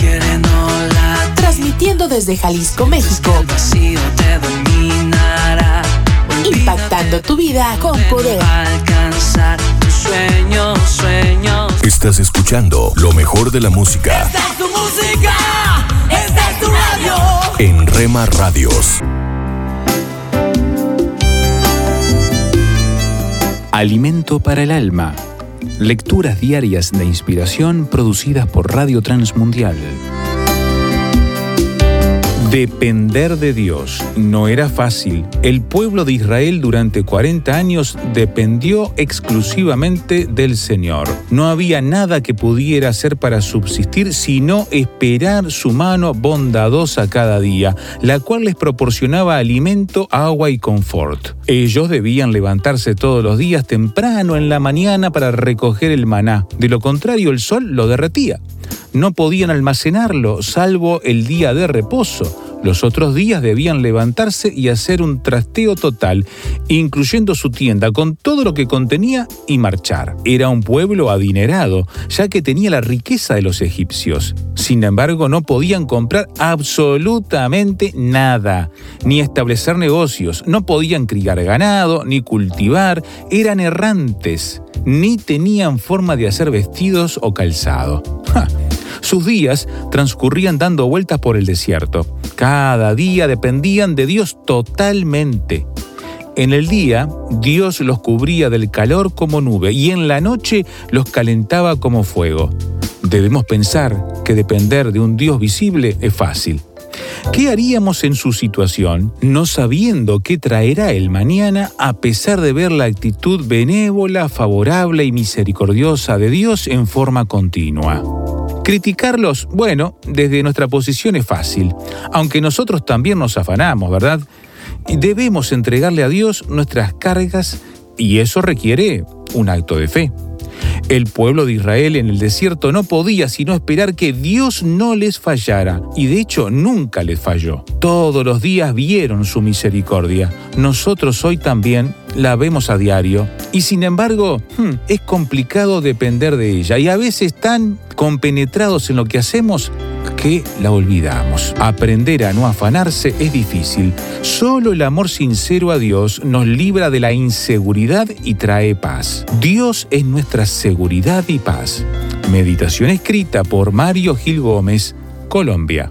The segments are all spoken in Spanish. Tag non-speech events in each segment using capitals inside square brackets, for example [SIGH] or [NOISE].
quiere no la Transmitiendo desde Jalisco, México. el vacío te dominará. Impactando tu vida con poder. Alcanzar sueños, sueños. Estás escuchando lo mejor de la música Esta es tu música, esta es tu radio. en Rema Radios. Alimento para el alma. Lecturas diarias de inspiración producidas por Radio Transmundial. Depender de Dios no era fácil. El pueblo de Israel durante 40 años dependió exclusivamente del Señor. No había nada que pudiera hacer para subsistir sino esperar su mano bondadosa cada día, la cual les proporcionaba alimento, agua y confort. Ellos debían levantarse todos los días temprano en la mañana para recoger el maná. De lo contrario, el sol lo derretía no podían almacenarlo, salvo el día de reposo. Los otros días debían levantarse y hacer un trasteo total, incluyendo su tienda con todo lo que contenía y marchar. Era un pueblo adinerado, ya que tenía la riqueza de los egipcios. Sin embargo, no podían comprar absolutamente nada, ni establecer negocios, no podían criar ganado, ni cultivar, eran errantes, ni tenían forma de hacer vestidos o calzado. ¡Ja! Sus días transcurrían dando vueltas por el desierto. Cada día dependían de Dios totalmente. En el día, Dios los cubría del calor como nube y en la noche los calentaba como fuego. Debemos pensar que depender de un Dios visible es fácil. ¿Qué haríamos en su situación no sabiendo qué traerá el mañana a pesar de ver la actitud benévola, favorable y misericordiosa de Dios en forma continua? Criticarlos, bueno, desde nuestra posición es fácil, aunque nosotros también nos afanamos, ¿verdad? Debemos entregarle a Dios nuestras cargas y eso requiere un acto de fe. El pueblo de Israel en el desierto no podía sino esperar que Dios no les fallara, y de hecho nunca les falló. Todos los días vieron su misericordia. Nosotros hoy también la vemos a diario, y sin embargo hmm, es complicado depender de ella, y a veces tan compenetrados en lo que hacemos que la olvidamos. Aprender a no afanarse es difícil. Solo el amor sincero a Dios nos libra de la inseguridad y trae paz. Dios es nuestra seguridad y paz. Meditación escrita por Mario Gil Gómez, Colombia.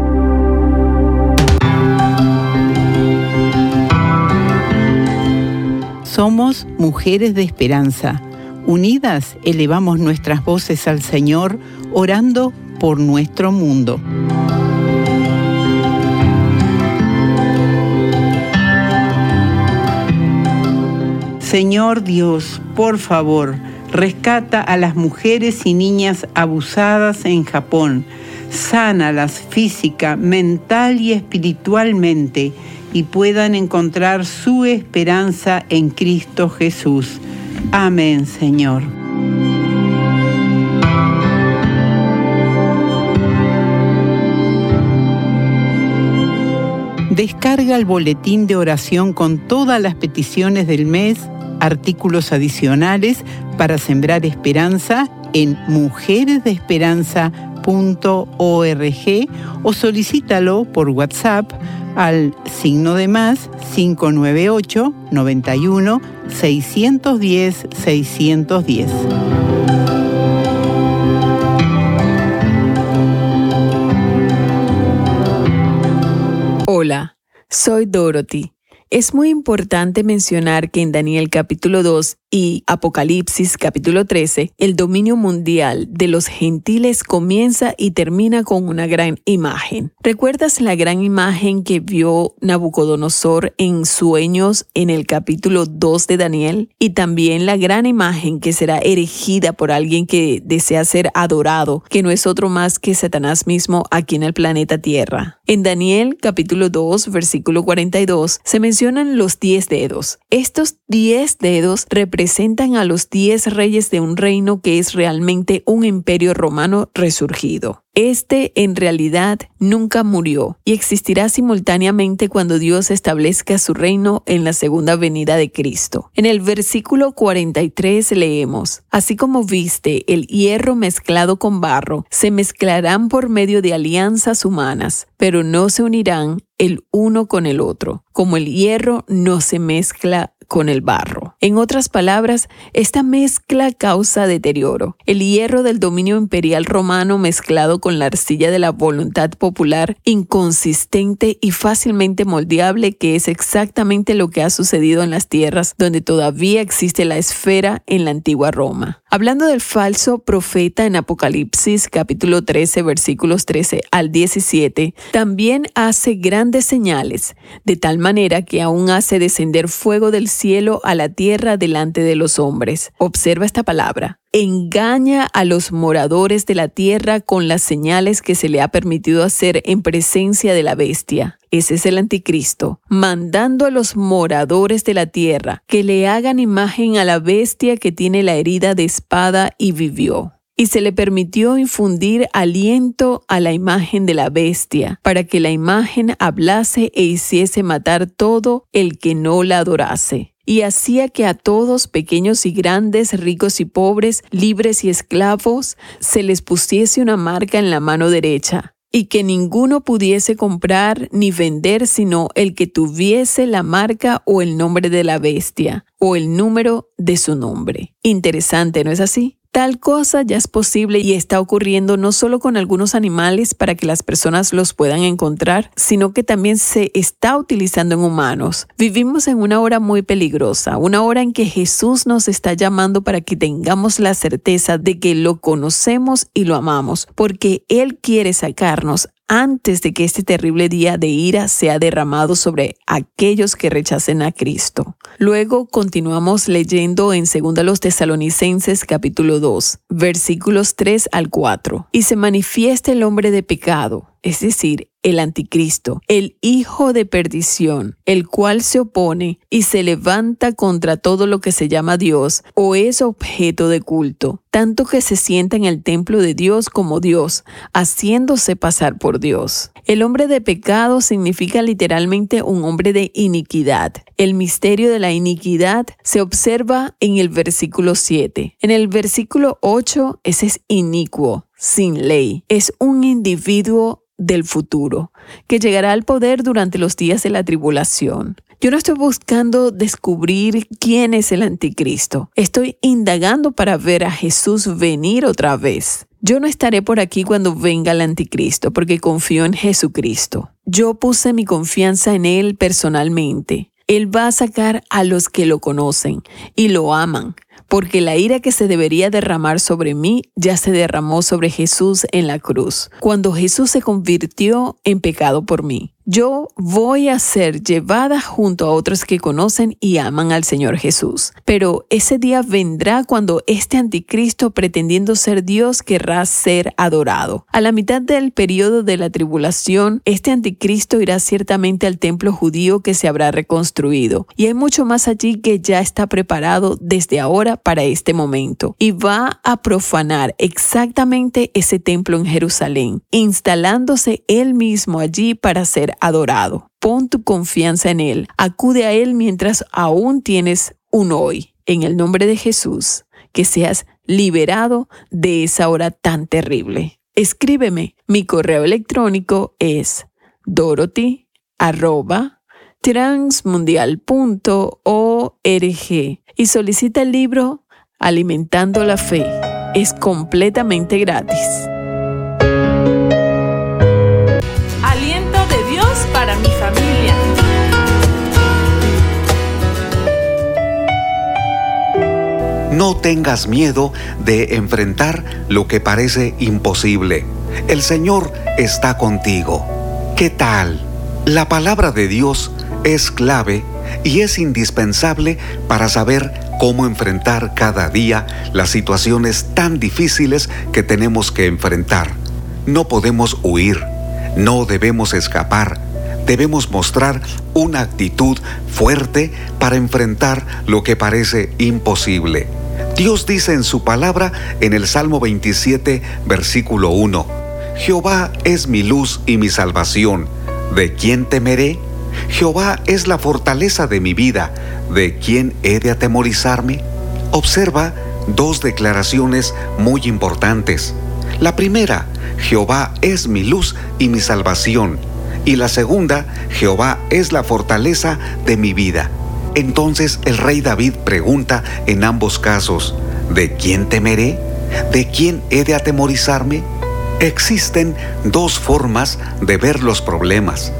Somos mujeres de esperanza. Unidas elevamos nuestras voces al Señor, orando por nuestro mundo. Señor Dios, por favor, rescata a las mujeres y niñas abusadas en Japón. Sánalas física, mental y espiritualmente y puedan encontrar su esperanza en Cristo Jesús. Amén, Señor. Descarga el boletín de oración con todas las peticiones del mes, artículos adicionales para sembrar esperanza en mujeresdeesperanza.org o solicítalo por WhatsApp al signo de más 598 91 610 610. Hola, soy Dorothy. Es muy importante mencionar que en Daniel capítulo 2 y Apocalipsis capítulo 13, el dominio mundial de los gentiles comienza y termina con una gran imagen. ¿Recuerdas la gran imagen que vio Nabucodonosor en sueños en el capítulo 2 de Daniel? Y también la gran imagen que será erigida por alguien que desea ser adorado, que no es otro más que Satanás mismo aquí en el planeta Tierra. En Daniel capítulo 2, versículo 42, se mencionan los diez dedos. Estos diez dedos representan presentan a los diez reyes de un reino que es realmente un imperio romano resurgido. Este en realidad nunca murió y existirá simultáneamente cuando Dios establezca su reino en la segunda venida de Cristo. En el versículo 43 leemos, Así como viste el hierro mezclado con barro, se mezclarán por medio de alianzas humanas, pero no se unirán el uno con el otro, como el hierro no se mezcla con el barro. En otras palabras, esta mezcla causa deterioro. El hierro del dominio imperial romano mezclado con la arcilla de la voluntad popular, inconsistente y fácilmente moldeable, que es exactamente lo que ha sucedido en las tierras donde todavía existe la esfera en la antigua Roma. Hablando del falso profeta en Apocalipsis capítulo 13 versículos 13 al 17, también hace grandes señales, de tal manera que aún hace descender fuego del cielo a la tierra delante de los hombres. Observa esta palabra engaña a los moradores de la tierra con las señales que se le ha permitido hacer en presencia de la bestia. Ese es el anticristo, mandando a los moradores de la tierra que le hagan imagen a la bestia que tiene la herida de espada y vivió. Y se le permitió infundir aliento a la imagen de la bestia, para que la imagen hablase e hiciese matar todo el que no la adorase y hacía que a todos, pequeños y grandes, ricos y pobres, libres y esclavos, se les pusiese una marca en la mano derecha, y que ninguno pudiese comprar ni vender sino el que tuviese la marca o el nombre de la bestia, o el número de su nombre. Interesante, ¿no es así? Tal cosa ya es posible y está ocurriendo no solo con algunos animales para que las personas los puedan encontrar, sino que también se está utilizando en humanos. Vivimos en una hora muy peligrosa, una hora en que Jesús nos está llamando para que tengamos la certeza de que lo conocemos y lo amamos, porque Él quiere sacarnos antes de que este terrible día de ira sea derramado sobre aquellos que rechacen a Cristo. Luego continuamos leyendo en 2 los Tesalonicenses capítulo 2, versículos 3 al 4. Y se manifiesta el hombre de pecado, es decir, el anticristo, el hijo de perdición, el cual se opone y se levanta contra todo lo que se llama Dios o es objeto de culto, tanto que se sienta en el templo de Dios como Dios, haciéndose pasar por Dios. El hombre de pecado significa literalmente un hombre de iniquidad. El misterio de la iniquidad se observa en el versículo 7. En el versículo 8, ese es inicuo, sin ley. Es un individuo del futuro, que llegará al poder durante los días de la tribulación. Yo no estoy buscando descubrir quién es el anticristo. Estoy indagando para ver a Jesús venir otra vez. Yo no estaré por aquí cuando venga el anticristo porque confío en Jesucristo. Yo puse mi confianza en Él personalmente. Él va a sacar a los que lo conocen y lo aman, porque la ira que se debería derramar sobre mí ya se derramó sobre Jesús en la cruz, cuando Jesús se convirtió en pecado por mí yo voy a ser llevada junto a otros que conocen y aman al Señor Jesús. Pero ese día vendrá cuando este anticristo pretendiendo ser Dios querrá ser adorado. A la mitad del periodo de la tribulación, este anticristo irá ciertamente al templo judío que se habrá reconstruido. Y hay mucho más allí que ya está preparado desde ahora para este momento. Y va a profanar exactamente ese templo en Jerusalén, instalándose él mismo allí para ser adorado. Pon tu confianza en Él. Acude a Él mientras aún tienes un hoy. En el nombre de Jesús, que seas liberado de esa hora tan terrible. Escríbeme. Mi correo electrónico es dorothy transmundial.org y solicita el libro Alimentando la Fe. Es completamente gratis. No tengas miedo de enfrentar lo que parece imposible. El Señor está contigo. ¿Qué tal? La palabra de Dios es clave y es indispensable para saber cómo enfrentar cada día las situaciones tan difíciles que tenemos que enfrentar. No podemos huir, no debemos escapar, debemos mostrar una actitud fuerte para enfrentar lo que parece imposible. Dios dice en su palabra en el Salmo 27, versículo 1, Jehová es mi luz y mi salvación. ¿De quién temeré? Jehová es la fortaleza de mi vida. ¿De quién he de atemorizarme? Observa dos declaraciones muy importantes. La primera, Jehová es mi luz y mi salvación. Y la segunda, Jehová es la fortaleza de mi vida. Entonces el rey David pregunta en ambos casos, ¿de quién temeré? ¿De quién he de atemorizarme? Existen dos formas de ver los problemas,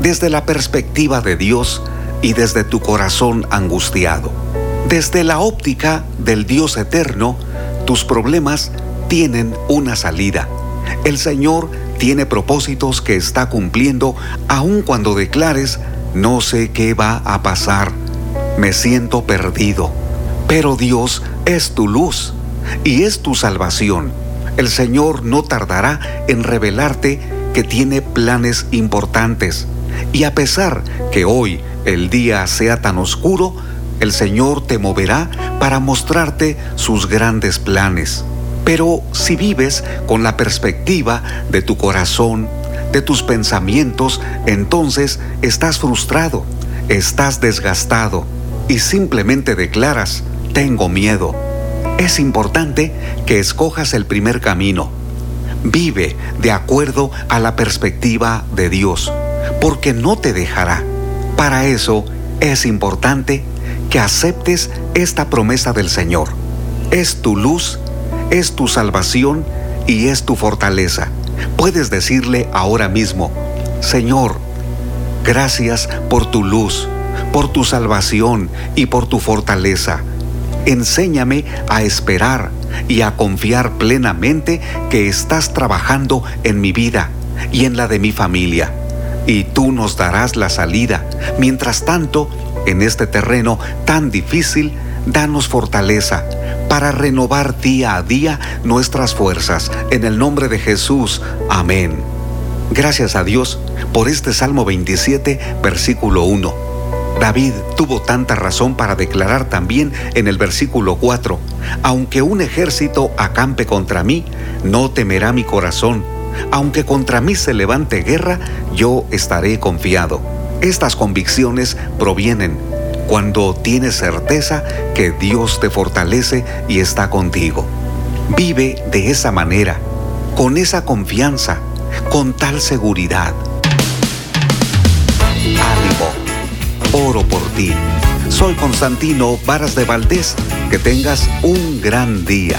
desde la perspectiva de Dios y desde tu corazón angustiado. Desde la óptica del Dios eterno, tus problemas tienen una salida. El Señor tiene propósitos que está cumpliendo aun cuando declares, no sé qué va a pasar me siento perdido. Pero Dios es tu luz y es tu salvación. El Señor no tardará en revelarte que tiene planes importantes. Y a pesar que hoy el día sea tan oscuro, el Señor te moverá para mostrarte sus grandes planes. Pero si vives con la perspectiva de tu corazón, de tus pensamientos, entonces estás frustrado, estás desgastado y simplemente declaras, tengo miedo, es importante que escojas el primer camino. Vive de acuerdo a la perspectiva de Dios, porque no te dejará. Para eso es importante que aceptes esta promesa del Señor. Es tu luz, es tu salvación y es tu fortaleza. Puedes decirle ahora mismo, Señor, gracias por tu luz por tu salvación y por tu fortaleza. Enséñame a esperar y a confiar plenamente que estás trabajando en mi vida y en la de mi familia. Y tú nos darás la salida. Mientras tanto, en este terreno tan difícil, danos fortaleza para renovar día a día nuestras fuerzas. En el nombre de Jesús. Amén. Gracias a Dios por este Salmo 27, versículo 1 David tuvo tanta razón para declarar también en el versículo 4, aunque un ejército acampe contra mí, no temerá mi corazón, aunque contra mí se levante guerra, yo estaré confiado. Estas convicciones provienen cuando tienes certeza que Dios te fortalece y está contigo. Vive de esa manera, con esa confianza, con tal seguridad. Ánimo oro por ti. Soy Constantino Varas de Valdés. Que tengas un gran día.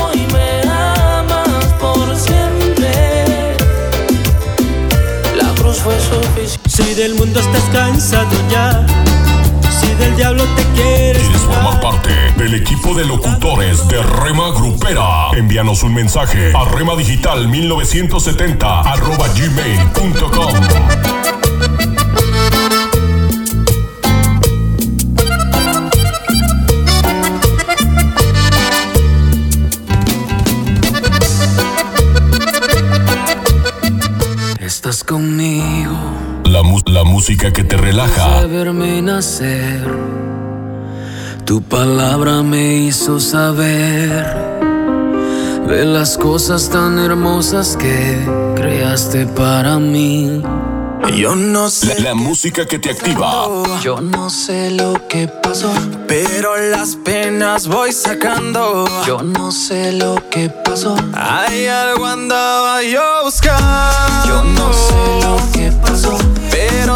Del mundo estás cansado ya, si del diablo te quieres. ¿Quieres formar parte del equipo de locutores de Rema Grupera? Envíanos un mensaje a remadigital 1970 arroba gmail.com. Estás conmigo, La, la música que te relaja, de verme nacer. Tu palabra me hizo saber de las cosas tan hermosas que creaste para mí. Yo no la, sé, la música que te activa, yo no sé lo que pasó, pero las penas voy sacando. Yo no sé lo que pasó. Hay algo andaba yo buscando. Yo no sé lo que pasó,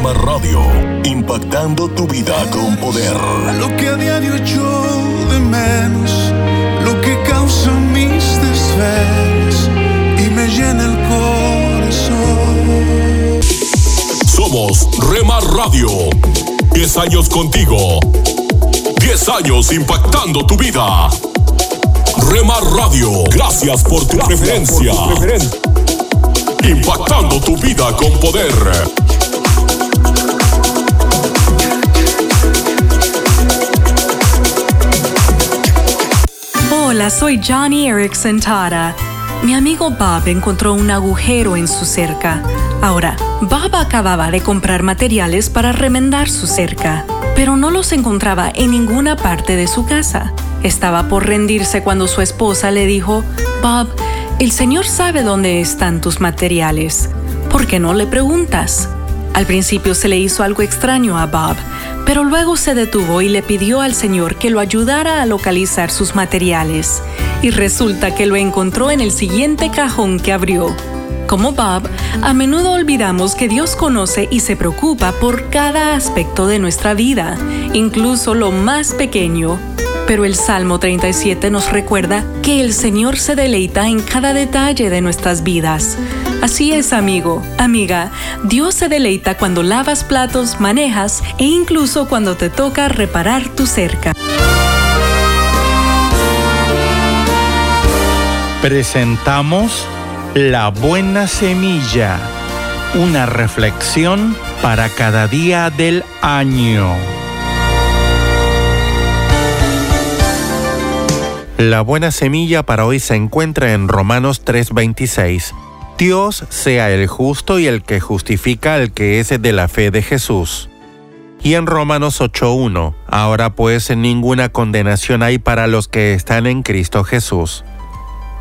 Rema Radio, impactando tu vida con poder. lo que a diario echo de menos, lo que causa mis desvelos y me llena el corazón. Somos Rema Radio. 10 años contigo. 10 años impactando tu vida. Rema Radio, gracias por tu preferencia. Impactando tu vida con poder. Hola soy Johnny Erickson Tara. Mi amigo Bob encontró un agujero en su cerca. Ahora, Bob acababa de comprar materiales para remendar su cerca, pero no los encontraba en ninguna parte de su casa. Estaba por rendirse cuando su esposa le dijo, Bob, el Señor sabe dónde están tus materiales. ¿Por qué no le preguntas? Al principio se le hizo algo extraño a Bob, pero luego se detuvo y le pidió al Señor que lo ayudara a localizar sus materiales. Y resulta que lo encontró en el siguiente cajón que abrió. Como Bob, a menudo olvidamos que Dios conoce y se preocupa por cada aspecto de nuestra vida, incluso lo más pequeño. Pero el Salmo 37 nos recuerda que el Señor se deleita en cada detalle de nuestras vidas. Así es, amigo, amiga, Dios se deleita cuando lavas platos, manejas e incluso cuando te toca reparar tu cerca. Presentamos La Buena Semilla, una reflexión para cada día del año. La buena semilla para hoy se encuentra en Romanos 3:26 Dios sea el justo y el que justifica al que es de la fe de Jesús. Y en Romanos 8.1, ahora pues ninguna condenación hay para los que están en Cristo Jesús.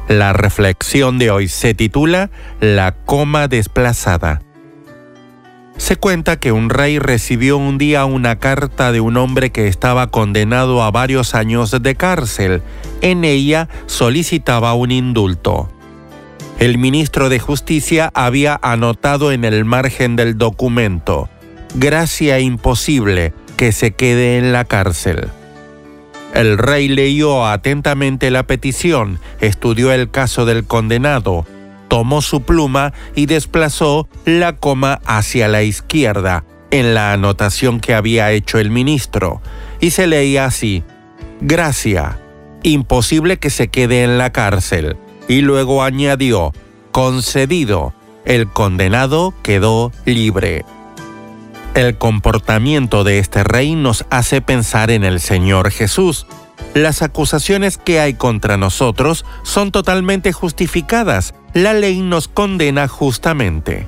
La reflexión de hoy se titula La coma desplazada. Se cuenta que un rey recibió un día una carta de un hombre que estaba condenado a varios años de cárcel. En ella solicitaba un indulto. El ministro de Justicia había anotado en el margen del documento, gracia imposible que se quede en la cárcel. El rey leyó atentamente la petición, estudió el caso del condenado, tomó su pluma y desplazó la coma hacia la izquierda, en la anotación que había hecho el ministro, y se leía así, Gracia, imposible que se quede en la cárcel y luego añadió, concedido, el condenado quedó libre. El comportamiento de este rey nos hace pensar en el Señor Jesús. Las acusaciones que hay contra nosotros son totalmente justificadas. La ley nos condena justamente.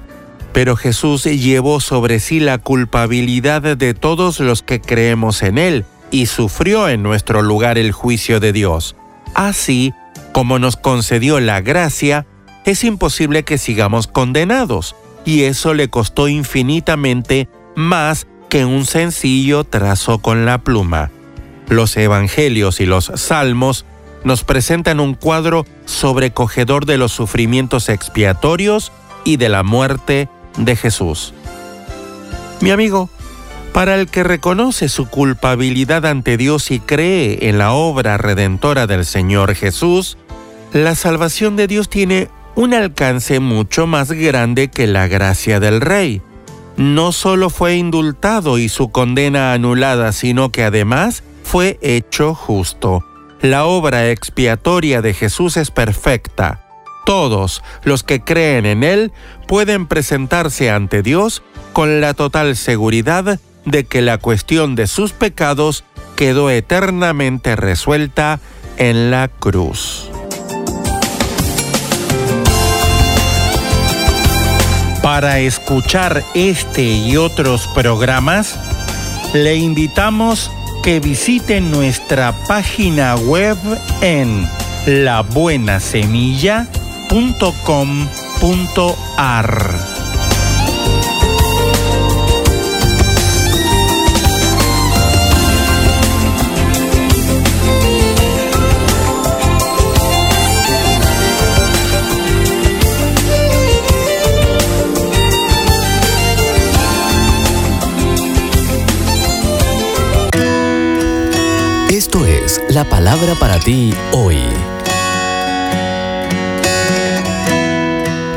Pero Jesús llevó sobre sí la culpabilidad de todos los que creemos en Él y sufrió en nuestro lugar el juicio de Dios. Así, como nos concedió la gracia, es imposible que sigamos condenados, y eso le costó infinitamente más que un sencillo trazo con la pluma. Los evangelios y los salmos nos presentan un cuadro sobrecogedor de los sufrimientos expiatorios y de la muerte de Jesús. Mi amigo, para el que reconoce su culpabilidad ante Dios y cree en la obra redentora del Señor Jesús, la salvación de Dios tiene un alcance mucho más grande que la gracia del Rey. No solo fue indultado y su condena anulada, sino que además fue hecho justo. La obra expiatoria de Jesús es perfecta. Todos los que creen en Él pueden presentarse ante Dios con la total seguridad de que la cuestión de sus pecados quedó eternamente resuelta en la cruz. Para escuchar este y otros programas, le invitamos que visite nuestra página web en labuenasemilla.com.ar. la palabra para ti hoy.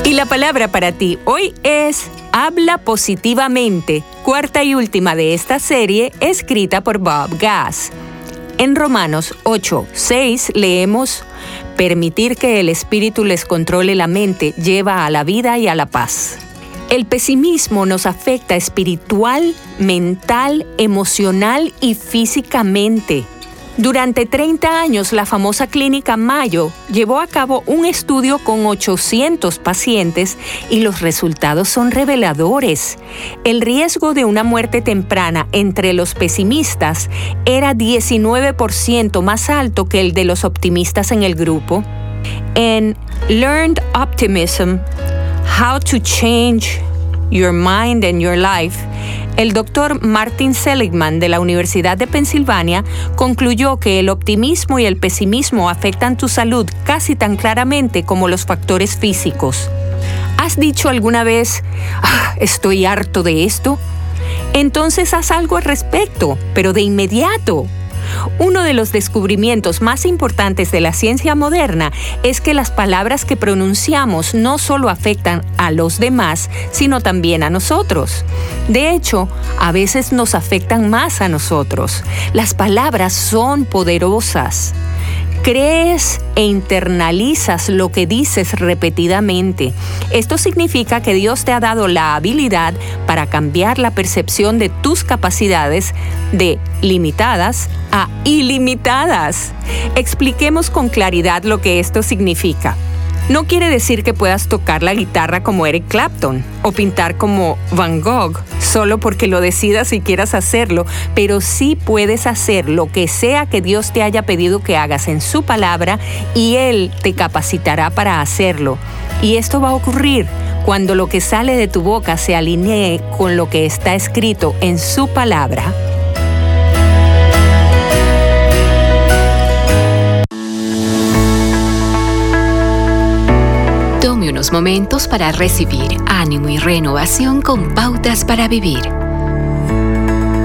Y la palabra para ti hoy es Habla positivamente, cuarta y última de esta serie, escrita por Bob Gass. En Romanos 8, 6 leemos, Permitir que el Espíritu les controle la mente lleva a la vida y a la paz. El pesimismo nos afecta espiritual, mental, emocional y físicamente. Durante 30 años, la famosa clínica Mayo llevó a cabo un estudio con 800 pacientes y los resultados son reveladores. El riesgo de una muerte temprana entre los pesimistas era 19% más alto que el de los optimistas en el grupo. En Learned Optimism, How to Change Your Mind and Your Life, el doctor Martin Seligman de la Universidad de Pensilvania concluyó que el optimismo y el pesimismo afectan tu salud casi tan claramente como los factores físicos. ¿Has dicho alguna vez, ah, estoy harto de esto? Entonces haz algo al respecto, pero de inmediato. Uno de los descubrimientos más importantes de la ciencia moderna es que las palabras que pronunciamos no solo afectan a los demás, sino también a nosotros. De hecho, a veces nos afectan más a nosotros. Las palabras son poderosas crees e internalizas lo que dices repetidamente. Esto significa que Dios te ha dado la habilidad para cambiar la percepción de tus capacidades de limitadas a ilimitadas. Expliquemos con claridad lo que esto significa. No quiere decir que puedas tocar la guitarra como Eric Clapton o pintar como Van Gogh solo porque lo decidas y quieras hacerlo, pero sí puedes hacer lo que sea que Dios te haya pedido que hagas en su palabra y Él te capacitará para hacerlo. Y esto va a ocurrir cuando lo que sale de tu boca se alinee con lo que está escrito en su palabra momentos para recibir ánimo y renovación con pautas para vivir.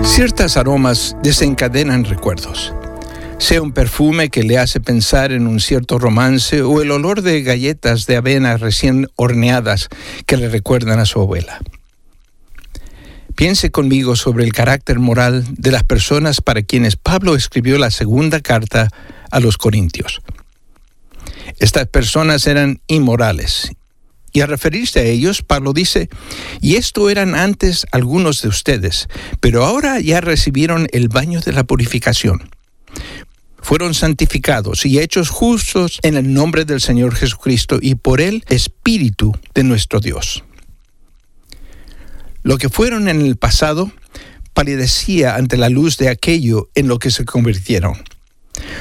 Ciertas aromas desencadenan recuerdos. Sea un perfume que le hace pensar en un cierto romance o el olor de galletas de avena recién horneadas que le recuerdan a su abuela. Piense conmigo sobre el carácter moral de las personas para quienes Pablo escribió la segunda carta a los Corintios. Estas personas eran inmorales. Y a referirse a ellos, Pablo dice, y esto eran antes algunos de ustedes, pero ahora ya recibieron el baño de la purificación. Fueron santificados y hechos justos en el nombre del Señor Jesucristo y por el Espíritu de nuestro Dios. Lo que fueron en el pasado palidecía ante la luz de aquello en lo que se convirtieron.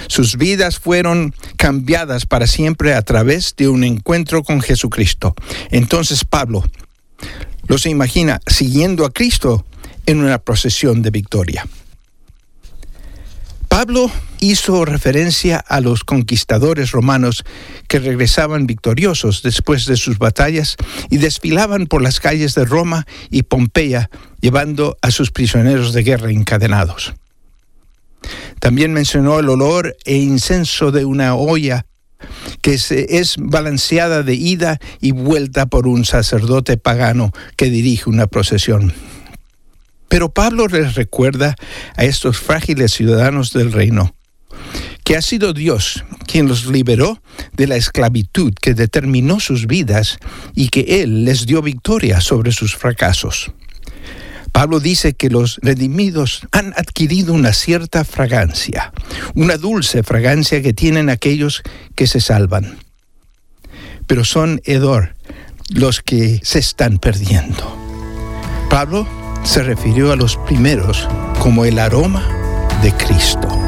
Sus vidas fueron cambiadas para siempre a través de un encuentro con Jesucristo. Entonces Pablo los imagina siguiendo a Cristo en una procesión de victoria. Pablo hizo referencia a los conquistadores romanos que regresaban victoriosos después de sus batallas y desfilaban por las calles de Roma y Pompeya llevando a sus prisioneros de guerra encadenados. También mencionó el olor e incenso de una olla que es balanceada de ida y vuelta por un sacerdote pagano que dirige una procesión. Pero Pablo les recuerda a estos frágiles ciudadanos del reino que ha sido Dios quien los liberó de la esclavitud que determinó sus vidas y que Él les dio victoria sobre sus fracasos. Pablo dice que los redimidos han adquirido una cierta fragancia, una dulce fragancia que tienen aquellos que se salvan. Pero son hedor los que se están perdiendo. Pablo se refirió a los primeros como el aroma de Cristo.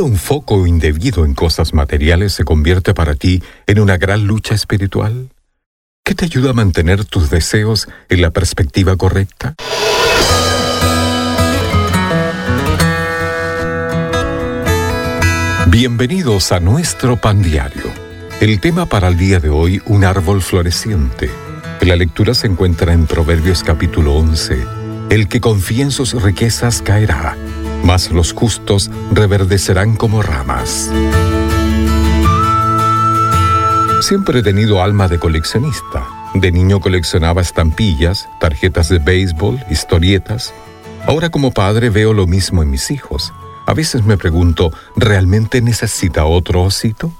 ¿Cuándo un foco indebido en cosas materiales se convierte para ti en una gran lucha espiritual? ¿Qué te ayuda a mantener tus deseos en la perspectiva correcta? Bienvenidos a nuestro pan diario. El tema para el día de hoy, un árbol floreciente. La lectura se encuentra en Proverbios capítulo 11. El que confía en sus riquezas caerá, mas los justos reverdecerán como ramas. Siempre he tenido alma de coleccionista. De niño coleccionaba estampillas, tarjetas de béisbol, historietas. Ahora como padre veo lo mismo en mis hijos. A veces me pregunto, ¿realmente necesita otro osito?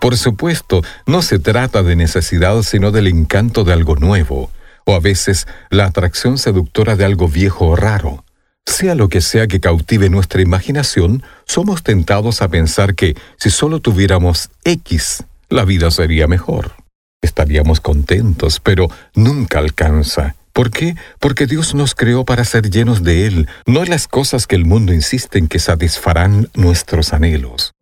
Por supuesto, no se trata de necesidad, sino del encanto de algo nuevo, o a veces la atracción seductora de algo viejo o raro. Sea lo que sea que cautive nuestra imaginación, somos tentados a pensar que si solo tuviéramos X, la vida sería mejor. Estaríamos contentos, pero nunca alcanza. ¿Por qué? Porque Dios nos creó para ser llenos de Él, no las cosas que el mundo insiste en que satisfarán nuestros anhelos.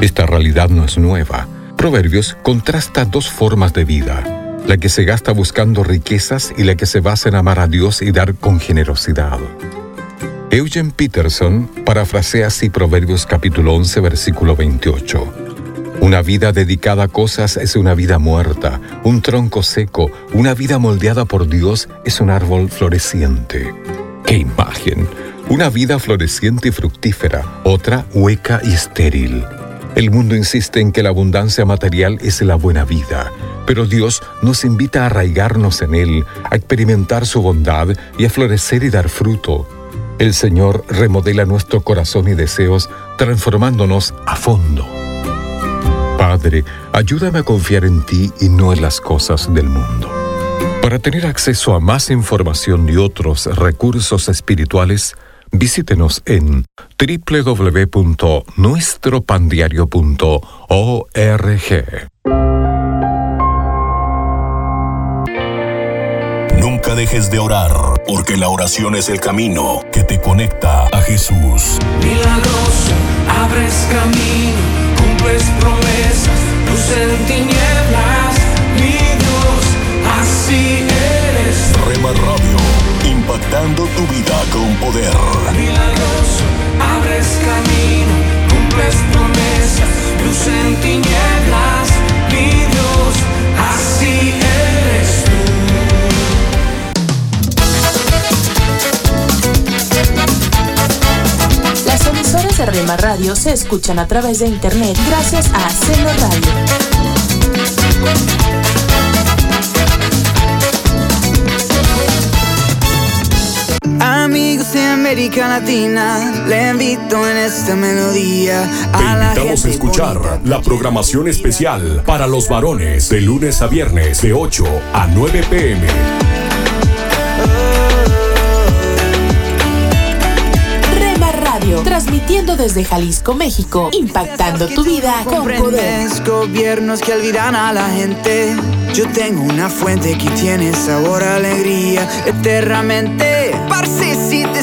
Esta realidad no es nueva. Proverbios contrasta dos formas de vida, la que se gasta buscando riquezas y la que se basa en amar a Dios y dar con generosidad. Eugene Peterson parafrasea así Proverbios capítulo 11 versículo 28. Una vida dedicada a cosas es una vida muerta, un tronco seco, una vida moldeada por Dios es un árbol floreciente. ¡Qué imagen! Una vida floreciente y fructífera, otra hueca y estéril. El mundo insiste en que la abundancia material es la buena vida, pero Dios nos invita a arraigarnos en Él, a experimentar su bondad y a florecer y dar fruto. El Señor remodela nuestro corazón y deseos, transformándonos a fondo. Padre, ayúdame a confiar en ti y no en las cosas del mundo. Para tener acceso a más información y otros recursos espirituales, visítenos en www.nuestropandiario.org. Nunca dejes de orar, porque la oración es el camino que te conecta a Jesús. Milagroso, abres camino, cumples promesas, luz en tinieblas, mi Dios, así eres. Rema Radio, impactando tu vida con poder. Milagroso, abres camino, cumples promesas, luz en tinieblas, mi Dios, así eres tú. Las emisoras de Rema Radio se escuchan a través de internet gracias a Celo Radio. Amigos de América Latina, le invito en esta melodía Te a la invitamos a escuchar la programación especial para los varones de lunes a viernes de 8 a 9 pm. Rema Radio, transmitiendo desde Jalisco, México, impactando tu vida con poder. Comprendes gobiernos que olvidan a la gente. Yo tengo una fuente que tiene sabor a alegría eternamente.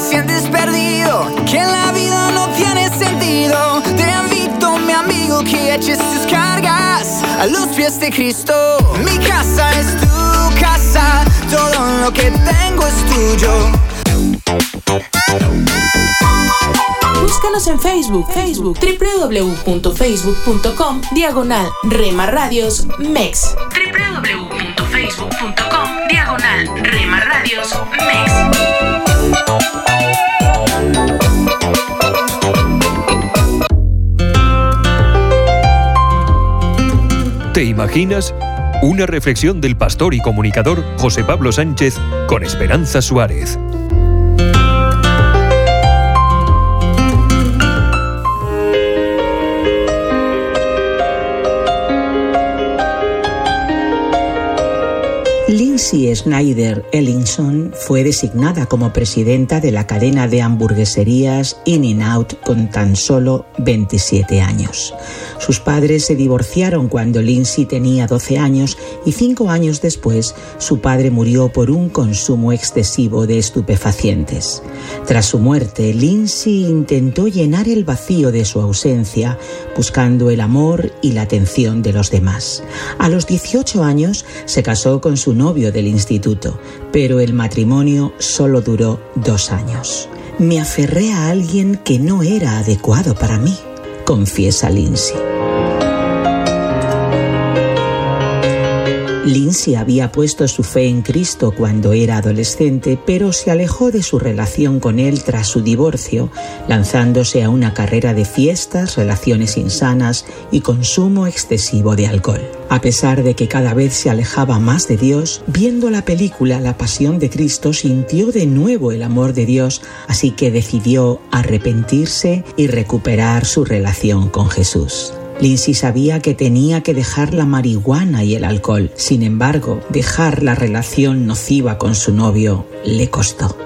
Sientes perdido, que la vida no tiene sentido, te invito, mi amigo, que eches tus cargas a los pies de Cristo. Mi casa es tu casa, todo lo que tengo es tuyo. Búscanos en Facebook, Facebook, www.facebook.com, diagonal Rema Radios MEX. www.facebook.com, diagonal Rema Radios MEX. ¿Te imaginas? Una reflexión del pastor y comunicador José Pablo Sánchez con Esperanza Suárez. Lindsay Snyder Ellingson fue designada como presidenta de la cadena de hamburgueserías In-N-Out con tan solo 27 años. Sus padres se divorciaron cuando Lindsay tenía 12 años y cinco años después su padre murió por un consumo excesivo de estupefacientes. Tras su muerte, Lindsay intentó llenar el vacío de su ausencia buscando el amor y la atención de los demás. A los 18 años se casó con su novio instituto, pero el matrimonio solo duró dos años. Me aferré a alguien que no era adecuado para mí, confiesa Lindsay. Lindsay había puesto su fe en Cristo cuando era adolescente, pero se alejó de su relación con él tras su divorcio, lanzándose a una carrera de fiestas, relaciones insanas y consumo excesivo de alcohol. A pesar de que cada vez se alejaba más de Dios, viendo la película La Pasión de Cristo sintió de nuevo el amor de Dios, así que decidió arrepentirse y recuperar su relación con Jesús. Lindsay sabía que tenía que dejar la marihuana y el alcohol. Sin embargo, dejar la relación nociva con su novio le costó.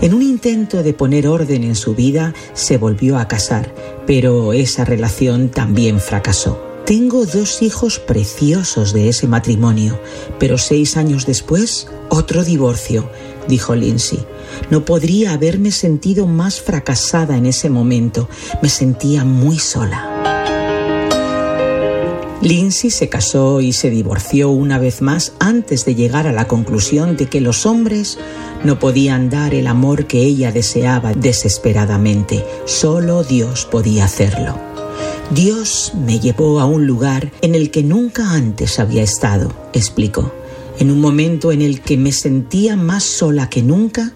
En un intento de poner orden en su vida, se volvió a casar, pero esa relación también fracasó. Tengo dos hijos preciosos de ese matrimonio, pero seis años después, otro divorcio, dijo Lindsay. No podría haberme sentido más fracasada en ese momento. Me sentía muy sola. Lindsay se casó y se divorció una vez más antes de llegar a la conclusión de que los hombres no podían dar el amor que ella deseaba desesperadamente. Solo Dios podía hacerlo. Dios me llevó a un lugar en el que nunca antes había estado, explicó. En un momento en el que me sentía más sola que nunca,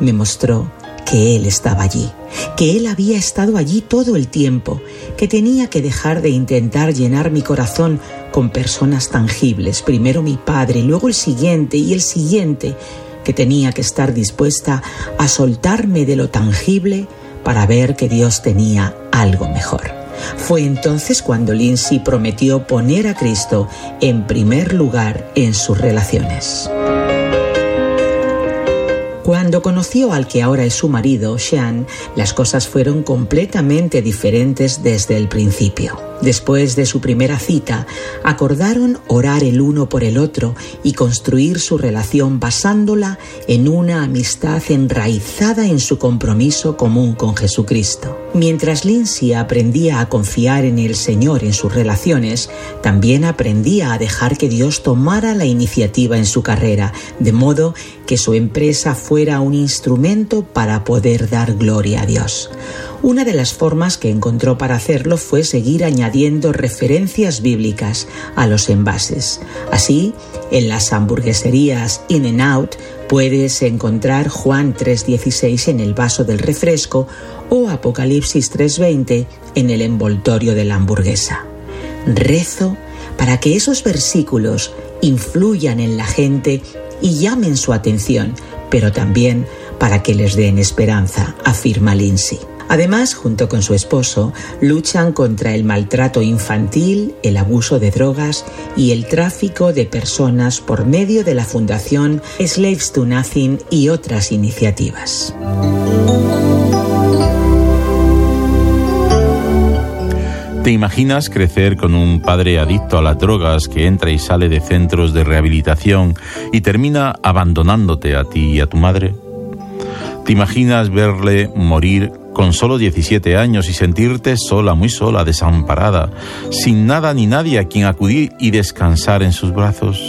me mostró que Él estaba allí, que Él había estado allí todo el tiempo, que tenía que dejar de intentar llenar mi corazón con personas tangibles, primero mi padre, luego el siguiente y el siguiente, que tenía que estar dispuesta a soltarme de lo tangible para ver que Dios tenía algo mejor. Fue entonces cuando Lindsay prometió poner a Cristo en primer lugar en sus relaciones. Cuando conoció al que ahora es su marido, Sean, las cosas fueron completamente diferentes desde el principio. Después de su primera cita, acordaron orar el uno por el otro y construir su relación basándola en una amistad enraizada en su compromiso común con Jesucristo. Mientras Lindsay aprendía a confiar en el Señor en sus relaciones, también aprendía a dejar que Dios tomara la iniciativa en su carrera, de modo que su empresa fuera un instrumento para poder dar gloria a Dios. Una de las formas que encontró para hacerlo fue seguir añadiendo referencias bíblicas a los envases. Así, en las hamburgueserías In and Out puedes encontrar Juan 3:16 en el vaso del refresco o Apocalipsis 3:20 en el envoltorio de la hamburguesa. Rezo para que esos versículos influyan en la gente y llamen su atención, pero también para que les den esperanza, afirma Lindsay. Además, junto con su esposo, luchan contra el maltrato infantil, el abuso de drogas y el tráfico de personas por medio de la Fundación Slaves to Nothing y otras iniciativas. ¿Te imaginas crecer con un padre adicto a las drogas que entra y sale de centros de rehabilitación y termina abandonándote a ti y a tu madre? ¿Te imaginas verle morir con solo 17 años y sentirte sola, muy sola, desamparada, sin nada ni nadie a quien acudir y descansar en sus brazos?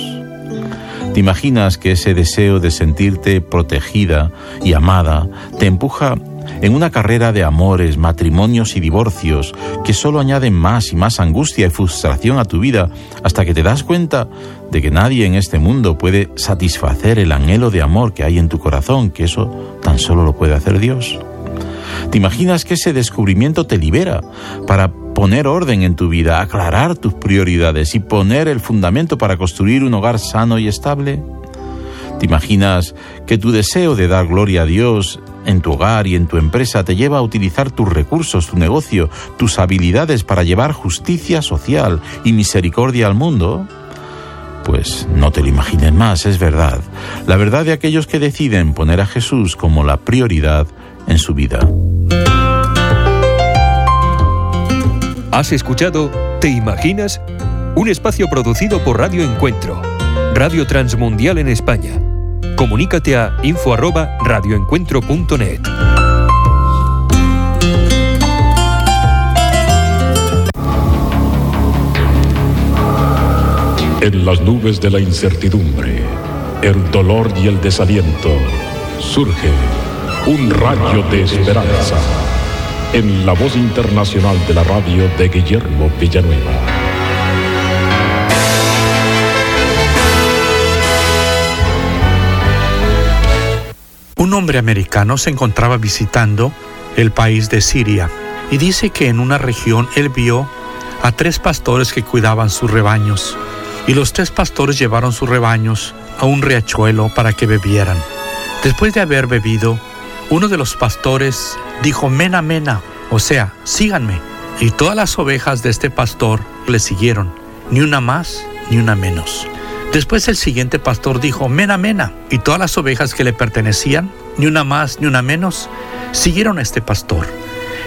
¿Te imaginas que ese deseo de sentirte protegida y amada te empuja en una carrera de amores, matrimonios y divorcios que solo añaden más y más angustia y frustración a tu vida hasta que te das cuenta de que nadie en este mundo puede satisfacer el anhelo de amor que hay en tu corazón, que eso tan solo lo puede hacer Dios? ¿Te imaginas que ese descubrimiento te libera para poner orden en tu vida, aclarar tus prioridades y poner el fundamento para construir un hogar sano y estable? ¿Te imaginas que tu deseo de dar gloria a Dios en tu hogar y en tu empresa te lleva a utilizar tus recursos, tu negocio, tus habilidades para llevar justicia social y misericordia al mundo? Pues no te lo imagines más, es verdad. La verdad de aquellos que deciden poner a Jesús como la prioridad en su vida. ¿Has escuchado Te Imaginas? Un espacio producido por Radio Encuentro, Radio Transmundial en España. Comunícate a info@radioencuentro.net. En las nubes de la incertidumbre, el dolor y el desaliento, surge un rayo de esperanza en la voz internacional de la radio de Guillermo Villanueva. Un hombre americano se encontraba visitando el país de Siria y dice que en una región él vio a tres pastores que cuidaban sus rebaños y los tres pastores llevaron sus rebaños a un riachuelo para que bebieran. Después de haber bebido, uno de los pastores dijo mena mena, o sea, síganme. Y todas las ovejas de este pastor le siguieron, ni una más ni una menos. Después el siguiente pastor dijo mena mena, y todas las ovejas que le pertenecían, ni una más ni una menos, siguieron a este pastor.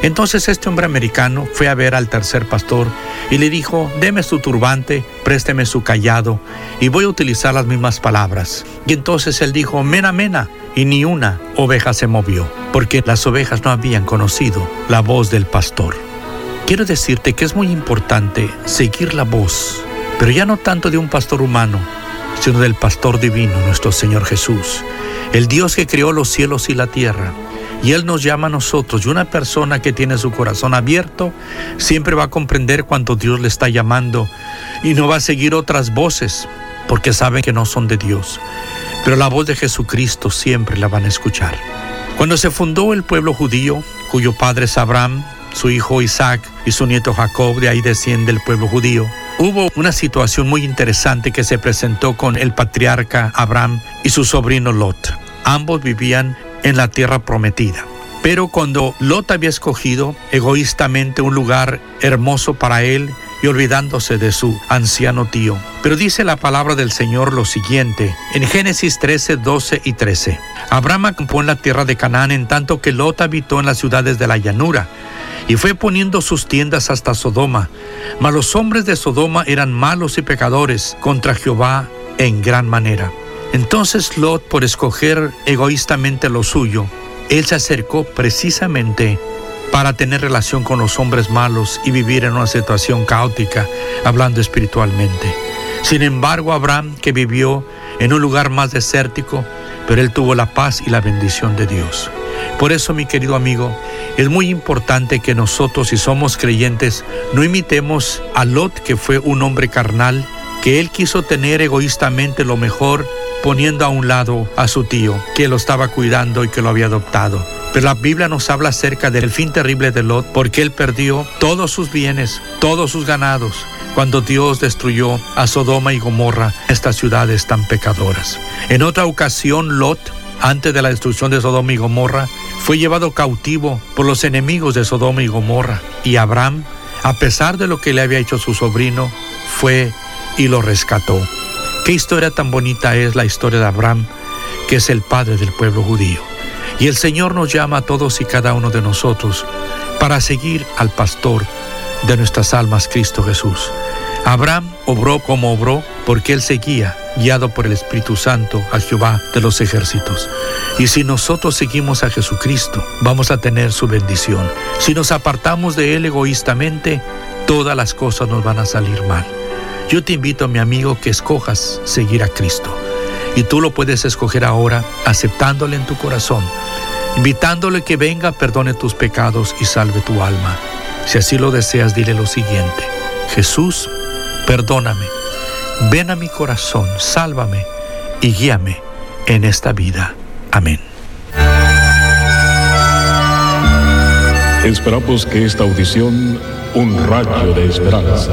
Entonces este hombre americano fue a ver al tercer pastor y le dijo, deme su turbante, présteme su callado, y voy a utilizar las mismas palabras. Y entonces él dijo, mena, mena, y ni una oveja se movió, porque las ovejas no habían conocido la voz del pastor. Quiero decirte que es muy importante seguir la voz, pero ya no tanto de un pastor humano, sino del pastor divino, nuestro Señor Jesús, el Dios que creó los cielos y la tierra y Él nos llama a nosotros. Y una persona que tiene su corazón abierto siempre va a comprender cuando Dios le está llamando y no va a seguir otras voces porque saben que no son de Dios. Pero la voz de Jesucristo siempre la van a escuchar. Cuando se fundó el pueblo judío, cuyo padre es Abraham, su hijo Isaac y su nieto Jacob, de ahí desciende el pueblo judío, hubo una situación muy interesante que se presentó con el patriarca Abraham y su sobrino Lot. Ambos vivían en la tierra prometida. Pero cuando Lot había escogido egoístamente un lugar hermoso para él y olvidándose de su anciano tío. Pero dice la palabra del Señor lo siguiente en Génesis 13, 12 y 13. Abraham acampó en la tierra de Canaán en tanto que Lot habitó en las ciudades de la llanura y fue poniendo sus tiendas hasta Sodoma. Mas los hombres de Sodoma eran malos y pecadores contra Jehová en gran manera. Entonces Lot, por escoger egoístamente lo suyo, él se acercó precisamente para tener relación con los hombres malos y vivir en una situación caótica, hablando espiritualmente. Sin embargo, Abraham, que vivió en un lugar más desértico, pero él tuvo la paz y la bendición de Dios. Por eso, mi querido amigo, es muy importante que nosotros, si somos creyentes, no imitemos a Lot, que fue un hombre carnal, que él quiso tener egoístamente lo mejor poniendo a un lado a su tío, que lo estaba cuidando y que lo había adoptado. Pero la Biblia nos habla acerca del fin terrible de Lot, porque él perdió todos sus bienes, todos sus ganados, cuando Dios destruyó a Sodoma y Gomorra, estas ciudades tan pecadoras. En otra ocasión, Lot, antes de la destrucción de Sodoma y Gomorra, fue llevado cautivo por los enemigos de Sodoma y Gomorra. Y Abraham, a pesar de lo que le había hecho su sobrino, fue y lo rescató. Qué historia tan bonita es la historia de Abraham, que es el padre del pueblo judío. Y el Señor nos llama a todos y cada uno de nosotros para seguir al pastor de nuestras almas, Cristo Jesús. Abraham obró como obró porque él seguía, guiado por el Espíritu Santo, a Jehová de los ejércitos. Y si nosotros seguimos a Jesucristo, vamos a tener su bendición. Si nos apartamos de Él egoístamente, todas las cosas nos van a salir mal. Yo te invito, mi amigo, que escojas seguir a Cristo. Y tú lo puedes escoger ahora aceptándole en tu corazón, invitándole que venga, perdone tus pecados y salve tu alma. Si así lo deseas, dile lo siguiente. Jesús, perdóname, ven a mi corazón, sálvame y guíame en esta vida. Amén. Esperamos que esta audición, un rayo de esperanza,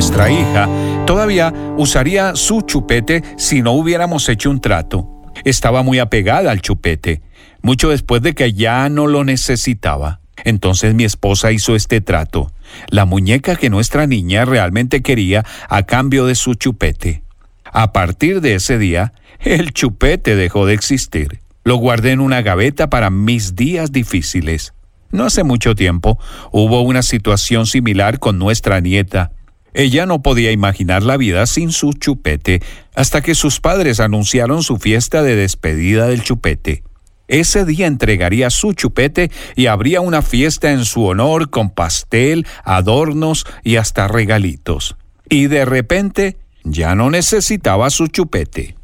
Nuestra hija todavía usaría su chupete si no hubiéramos hecho un trato. Estaba muy apegada al chupete, mucho después de que ya no lo necesitaba. Entonces mi esposa hizo este trato, la muñeca que nuestra niña realmente quería a cambio de su chupete. A partir de ese día, el chupete dejó de existir. Lo guardé en una gaveta para mis días difíciles. No hace mucho tiempo hubo una situación similar con nuestra nieta. Ella no podía imaginar la vida sin su chupete hasta que sus padres anunciaron su fiesta de despedida del chupete. Ese día entregaría su chupete y habría una fiesta en su honor con pastel, adornos y hasta regalitos. Y de repente ya no necesitaba su chupete.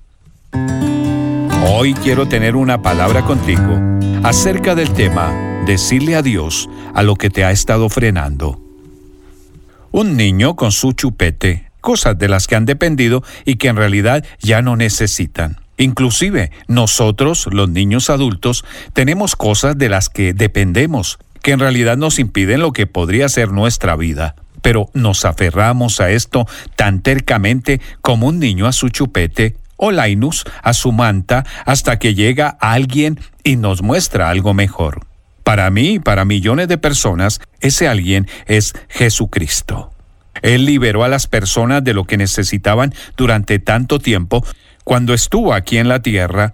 Hoy quiero tener una palabra contigo acerca del tema decirle adiós a lo que te ha estado frenando. Un niño con su chupete, cosas de las que han dependido y que en realidad ya no necesitan. Inclusive nosotros, los niños adultos, tenemos cosas de las que dependemos, que en realidad nos impiden lo que podría ser nuestra vida. Pero nos aferramos a esto tan tercamente como un niño a su chupete o Lainus a su manta hasta que llega alguien y nos muestra algo mejor. Para mí para millones de personas, ese alguien es Jesucristo. Él liberó a las personas de lo que necesitaban durante tanto tiempo cuando estuvo aquí en la tierra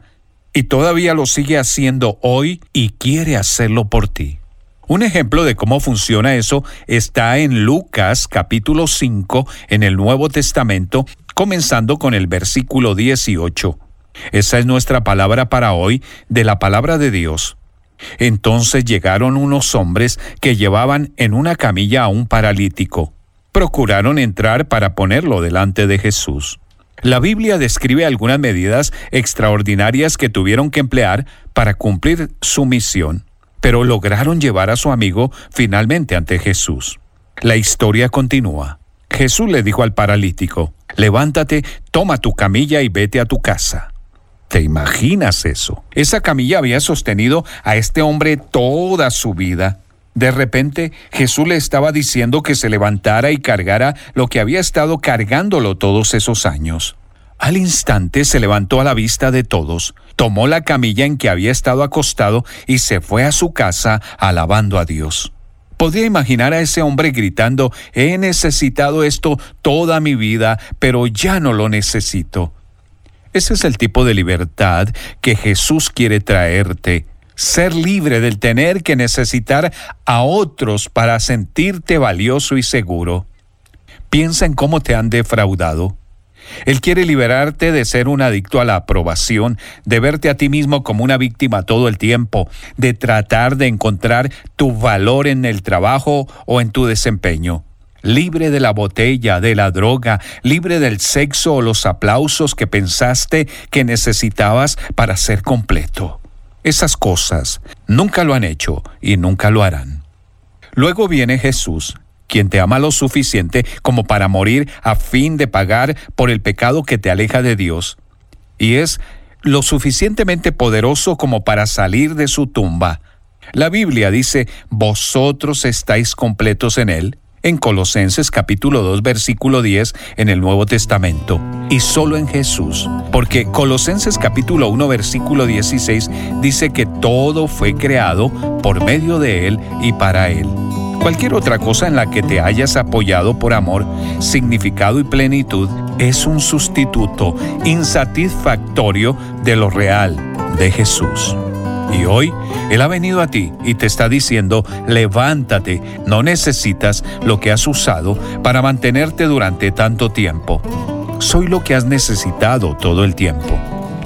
y todavía lo sigue haciendo hoy y quiere hacerlo por ti. Un ejemplo de cómo funciona eso está en Lucas capítulo 5 en el Nuevo Testamento comenzando con el versículo 18. Esa es nuestra palabra para hoy de la palabra de Dios. Entonces llegaron unos hombres que llevaban en una camilla a un paralítico. Procuraron entrar para ponerlo delante de Jesús. La Biblia describe algunas medidas extraordinarias que tuvieron que emplear para cumplir su misión, pero lograron llevar a su amigo finalmente ante Jesús. La historia continúa. Jesús le dijo al paralítico, levántate, toma tu camilla y vete a tu casa. ¿Te imaginas eso? Esa camilla había sostenido a este hombre toda su vida. De repente Jesús le estaba diciendo que se levantara y cargara lo que había estado cargándolo todos esos años. Al instante se levantó a la vista de todos, tomó la camilla en que había estado acostado y se fue a su casa alabando a Dios. Podría imaginar a ese hombre gritando, he necesitado esto toda mi vida, pero ya no lo necesito. Ese es el tipo de libertad que Jesús quiere traerte. Ser libre del tener que necesitar a otros para sentirte valioso y seguro. Piensa en cómo te han defraudado. Él quiere liberarte de ser un adicto a la aprobación, de verte a ti mismo como una víctima todo el tiempo, de tratar de encontrar tu valor en el trabajo o en tu desempeño. Libre de la botella, de la droga, libre del sexo o los aplausos que pensaste que necesitabas para ser completo. Esas cosas nunca lo han hecho y nunca lo harán. Luego viene Jesús quien te ama lo suficiente como para morir a fin de pagar por el pecado que te aleja de Dios. Y es lo suficientemente poderoso como para salir de su tumba. La Biblia dice, vosotros estáis completos en Él, en Colosenses capítulo 2 versículo 10 en el Nuevo Testamento, y solo en Jesús, porque Colosenses capítulo 1 versículo 16 dice que todo fue creado por medio de Él y para Él. Cualquier otra cosa en la que te hayas apoyado por amor, significado y plenitud es un sustituto insatisfactorio de lo real de Jesús. Y hoy Él ha venido a ti y te está diciendo, levántate, no necesitas lo que has usado para mantenerte durante tanto tiempo. Soy lo que has necesitado todo el tiempo.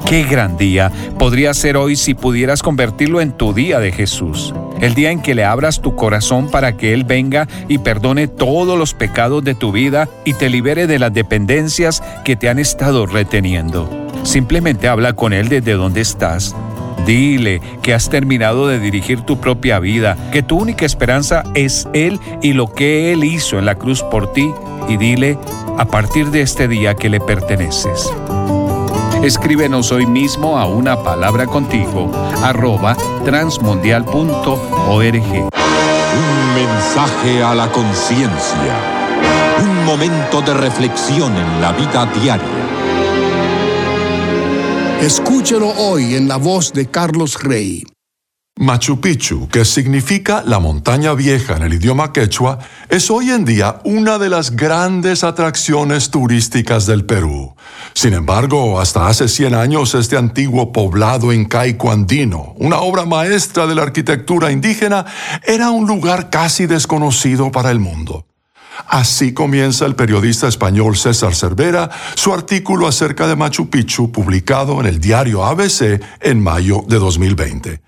Qué gran día podría ser hoy si pudieras convertirlo en tu día de Jesús. El día en que le abras tu corazón para que Él venga y perdone todos los pecados de tu vida y te libere de las dependencias que te han estado reteniendo. Simplemente habla con Él desde donde estás. Dile que has terminado de dirigir tu propia vida, que tu única esperanza es Él y lo que Él hizo en la cruz por ti. Y dile a partir de este día que le perteneces. Escríbenos hoy mismo a una palabra contigo, arroba transmundial.org. Un mensaje a la conciencia. Un momento de reflexión en la vida diaria. Escúchelo hoy en la voz de Carlos Rey. Machu Picchu, que significa la montaña vieja en el idioma quechua, es hoy en día una de las grandes atracciones turísticas del Perú. Sin embargo, hasta hace 100 años este antiguo poblado incaico andino, una obra maestra de la arquitectura indígena, era un lugar casi desconocido para el mundo. Así comienza el periodista español César Cervera su artículo acerca de Machu Picchu publicado en el diario ABC en mayo de 2020.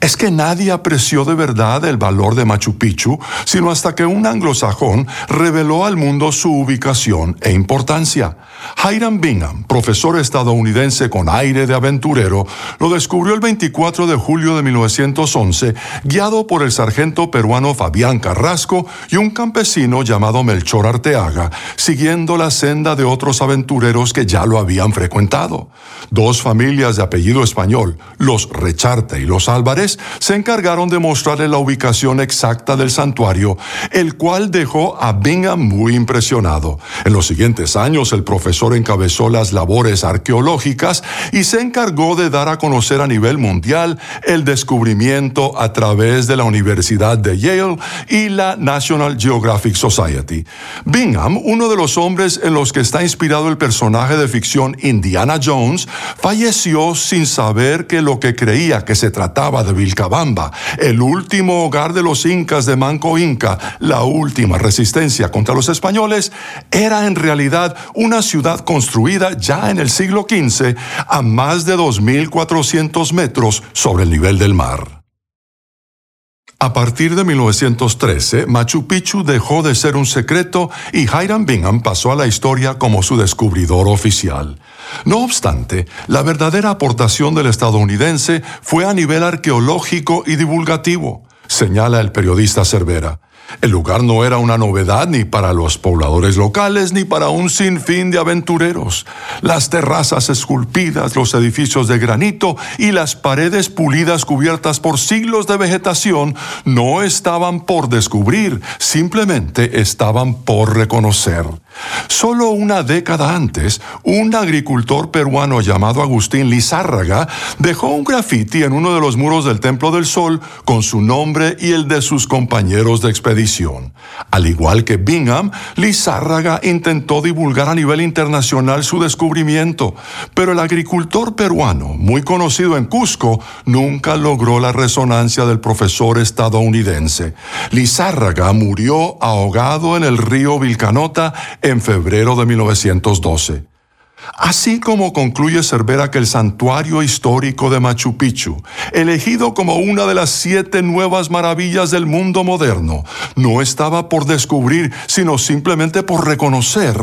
Es que nadie apreció de verdad el valor de Machu Picchu, sino hasta que un anglosajón reveló al mundo su ubicación e importancia. Hiram Bingham, profesor estadounidense con aire de aventurero, lo descubrió el 24 de julio de 1911, guiado por el sargento peruano Fabián Carrasco y un campesino llamado Melchor Arteaga, siguiendo la senda de otros aventureros que ya lo habían frecuentado. Dos familias de apellido español, los Recharte y los Álvarez, se encargaron de mostrarle la ubicación exacta del santuario, el cual dejó a Bingham muy impresionado. En los siguientes años, el profesor encabezó las labores arqueológicas y se encargó de dar a conocer a nivel mundial el descubrimiento a través de la Universidad de Yale y la National Geographic Society. Bingham, uno de los hombres en los que está inspirado el personaje de ficción Indiana Jones, falleció sin saber que lo que creía que se trataba de Vilcabamba, el último hogar de los incas de Manco Inca, la última resistencia contra los españoles, era en realidad una ciudad construida ya en el siglo XV a más de 2.400 metros sobre el nivel del mar. A partir de 1913, Machu Picchu dejó de ser un secreto y Hiram Bingham pasó a la historia como su descubridor oficial. No obstante, la verdadera aportación del estadounidense fue a nivel arqueológico y divulgativo, señala el periodista Cervera. El lugar no era una novedad ni para los pobladores locales ni para un sinfín de aventureros. Las terrazas esculpidas, los edificios de granito y las paredes pulidas cubiertas por siglos de vegetación no estaban por descubrir, simplemente estaban por reconocer. Solo una década antes, un agricultor peruano llamado Agustín Lizárraga dejó un graffiti en uno de los muros del Templo del Sol con su nombre y el de sus compañeros de expedición. Al igual que Bingham, Lizárraga intentó divulgar a nivel internacional su descubrimiento, pero el agricultor peruano, muy conocido en Cusco, nunca logró la resonancia del profesor estadounidense. Lizárraga murió ahogado en el río Vilcanota en febrero de 1912. Así como concluye Cervera que el santuario histórico de Machu Picchu, elegido como una de las siete nuevas maravillas del mundo moderno, no estaba por descubrir, sino simplemente por reconocer,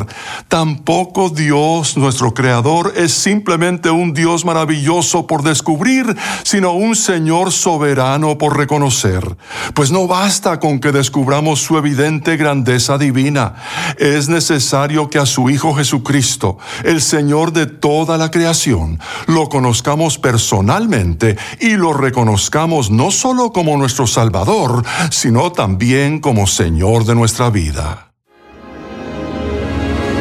tampoco Dios, nuestro Creador, es simplemente un Dios maravilloso por descubrir, sino un Señor soberano por reconocer. Pues no basta con que descubramos su evidente grandeza divina, es necesario que a su Hijo Jesucristo, el Señor de toda la creación, lo conozcamos personalmente y lo reconozcamos no solo como nuestro Salvador, sino también como Señor de nuestra vida.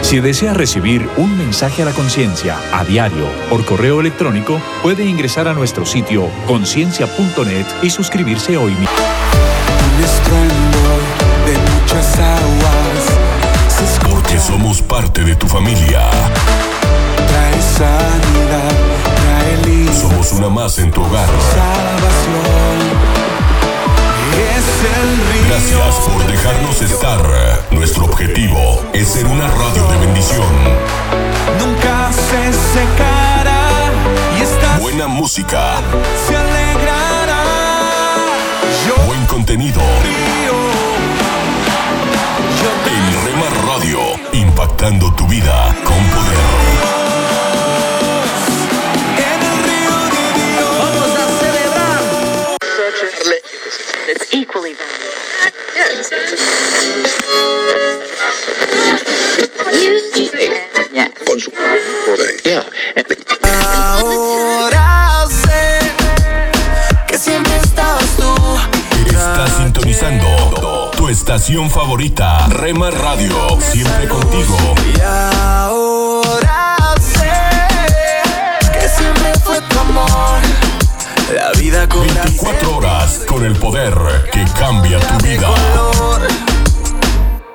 Si desea recibir un mensaje a la conciencia a diario por correo electrónico, puede ingresar a nuestro sitio conciencia.net y suscribirse hoy mismo. de muchas aguas. Porque somos parte de tu familia. Sanidad, trae. Somos una más en tu hogar. Salvación. Es el río. Gracias por dejarnos estar. Nuestro objetivo es ser una radio de bendición. Nunca se secará y esta Buena música, se alegrará. Yo buen contenido. En Rema Radio, impactando tu vida con poder. Estación favorita, Rema Radio, siempre contigo. Y ahora sé que siempre fue tu amor. La vida con 24 horas con el poder que cambia tu vida.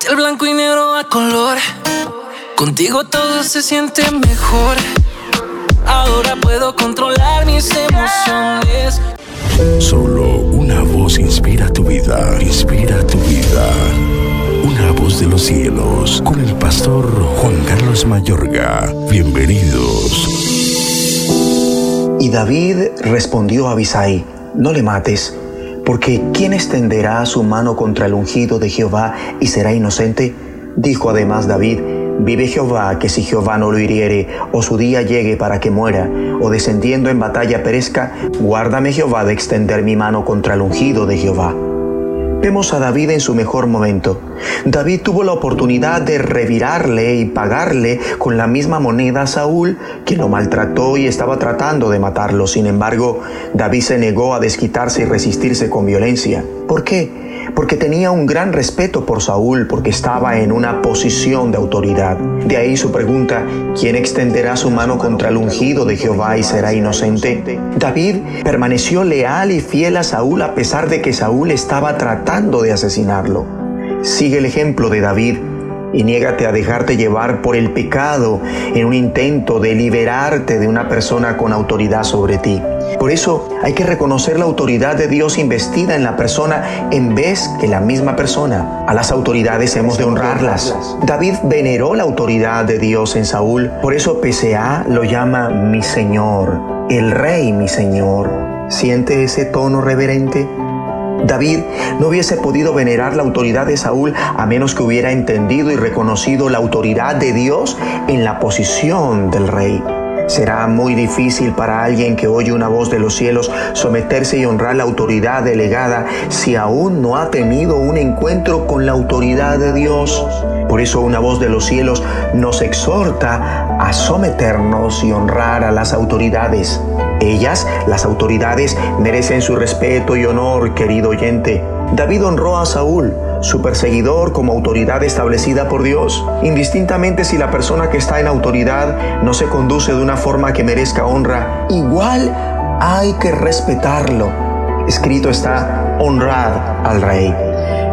El blanco y negro a color. Contigo todo se siente mejor. Ahora puedo controlar mis emociones. Solo inspira tu vida, inspira tu vida. Una voz de los cielos, con el pastor Juan Carlos Mayorga. Bienvenidos. Y David respondió a Abisai, no le mates, porque ¿quién extenderá su mano contra el ungido de Jehová y será inocente? Dijo además David, Vive Jehová, que si Jehová no lo hiriere, o su día llegue para que muera, o descendiendo en batalla perezca, guárdame Jehová de extender mi mano contra el ungido de Jehová. Vemos a David en su mejor momento. David tuvo la oportunidad de revirarle y pagarle con la misma moneda a Saúl, que lo maltrató y estaba tratando de matarlo. Sin embargo, David se negó a desquitarse y resistirse con violencia. ¿Por qué? Porque tenía un gran respeto por Saúl, porque estaba en una posición de autoridad. De ahí su pregunta, ¿quién extenderá su mano contra el ungido de Jehová y será inocente? David permaneció leal y fiel a Saúl a pesar de que Saúl estaba tratando de asesinarlo. Sigue el ejemplo de David y niégate a dejarte llevar por el pecado en un intento de liberarte de una persona con autoridad sobre ti. Por eso hay que reconocer la autoridad de Dios investida en la persona en vez que la misma persona. A las autoridades hemos de honrarlas. David veneró la autoridad de Dios en Saúl, por eso PCA lo llama mi Señor, el Rey mi Señor. ¿Siente ese tono reverente? David no hubiese podido venerar la autoridad de Saúl a menos que hubiera entendido y reconocido la autoridad de Dios en la posición del rey. Será muy difícil para alguien que oye una voz de los cielos someterse y honrar la autoridad delegada si aún no ha tenido un encuentro con la autoridad de Dios. Por eso una voz de los cielos nos exhorta a someternos y honrar a las autoridades. Ellas, las autoridades, merecen su respeto y honor, querido oyente. David honró a Saúl, su perseguidor, como autoridad establecida por Dios, indistintamente si la persona que está en autoridad no se conduce de una forma que merezca honra, igual hay que respetarlo. Escrito está, honrad al rey.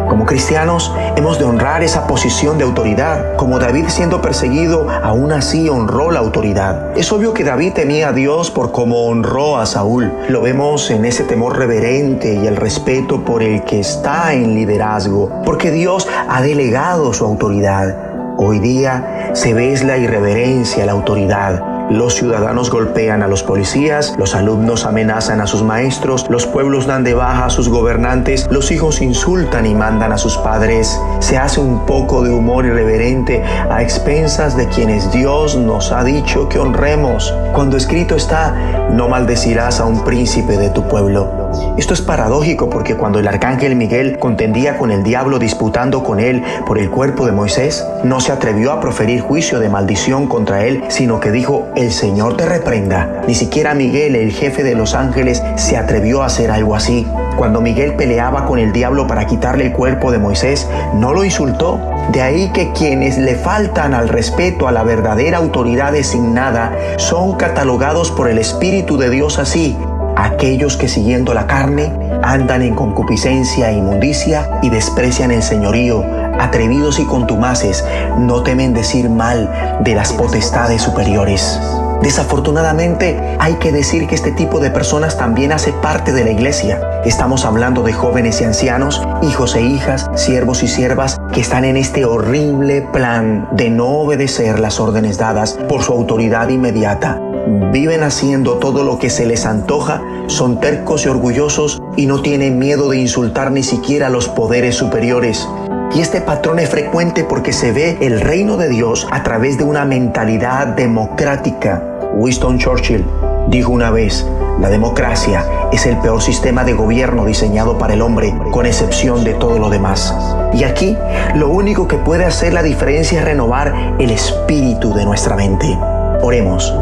Como cristianos hemos de honrar esa posición de autoridad. Como David siendo perseguido, aún así honró la autoridad. Es obvio que David temía a Dios por cómo honró a Saúl. Lo vemos en ese temor reverente y el respeto por el que está en liderazgo, porque Dios ha delegado su autoridad. Hoy día se ve la irreverencia la autoridad los ciudadanos golpean a los policías, los alumnos amenazan a sus maestros, los pueblos dan de baja a sus gobernantes, los hijos insultan y mandan a sus padres. Se hace un poco de humor irreverente a expensas de quienes Dios nos ha dicho que honremos. Cuando escrito está, no maldecirás a un príncipe de tu pueblo. Esto es paradójico porque cuando el arcángel Miguel contendía con el diablo disputando con él por el cuerpo de Moisés, no se atrevió a proferir juicio de maldición contra él, sino que dijo, el Señor te reprenda. Ni siquiera Miguel, el jefe de los ángeles, se atrevió a hacer algo así. Cuando Miguel peleaba con el diablo para quitarle el cuerpo de Moisés, no lo insultó. De ahí que quienes le faltan al respeto a la verdadera autoridad designada son catalogados por el Espíritu de Dios así, aquellos que siguiendo la carne andan en concupiscencia e inmundicia y desprecian el señorío, atrevidos y contumaces, no temen decir mal de las potestades superiores. Desafortunadamente, hay que decir que este tipo de personas también hace parte de la iglesia. Estamos hablando de jóvenes y ancianos, hijos e hijas, siervos y siervas que están en este horrible plan de no obedecer las órdenes dadas por su autoridad inmediata viven haciendo todo lo que se les antoja, son tercos y orgullosos y no tienen miedo de insultar ni siquiera a los poderes superiores. Y este patrón es frecuente porque se ve el reino de Dios a través de una mentalidad democrática. Winston Churchill dijo una vez, la democracia es el peor sistema de gobierno diseñado para el hombre, con excepción de todo lo demás. Y aquí lo único que puede hacer la diferencia es renovar el espíritu de nuestra mente. Oremos.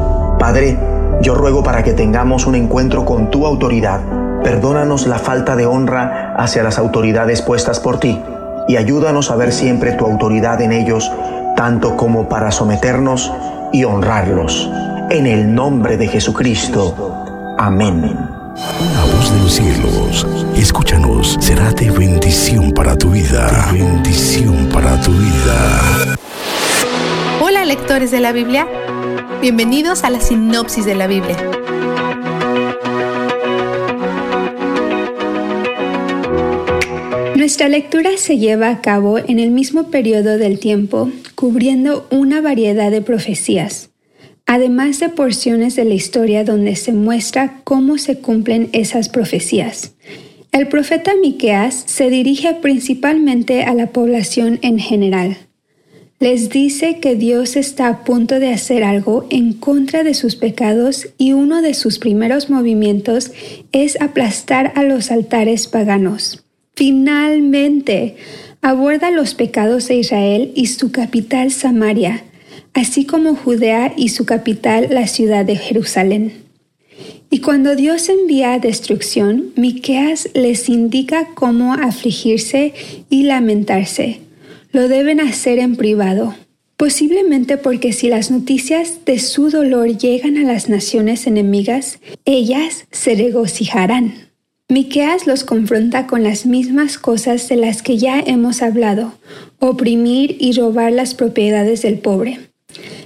Padre, yo ruego para que tengamos un encuentro con tu autoridad. Perdónanos la falta de honra hacia las autoridades puestas por ti y ayúdanos a ver siempre tu autoridad en ellos, tanto como para someternos y honrarlos. En el nombre de Jesucristo. Amén. Una voz de los cielos, escúchanos, será de bendición para tu vida. bendición para tu vida. Lectores de la Biblia. Bienvenidos a la sinopsis de la Biblia. Nuestra lectura se lleva a cabo en el mismo periodo del tiempo, cubriendo una variedad de profecías, además de porciones de la historia donde se muestra cómo se cumplen esas profecías. El profeta Miqueas se dirige principalmente a la población en general. Les dice que Dios está a punto de hacer algo en contra de sus pecados y uno de sus primeros movimientos es aplastar a los altares paganos. Finalmente, aborda los pecados de Israel y su capital Samaria, así como Judea y su capital la ciudad de Jerusalén. Y cuando Dios envía destrucción, Miqueas les indica cómo afligirse y lamentarse. Lo deben hacer en privado, posiblemente porque si las noticias de su dolor llegan a las naciones enemigas, ellas se regocijarán. Miqueas los confronta con las mismas cosas de las que ya hemos hablado, oprimir y robar las propiedades del pobre.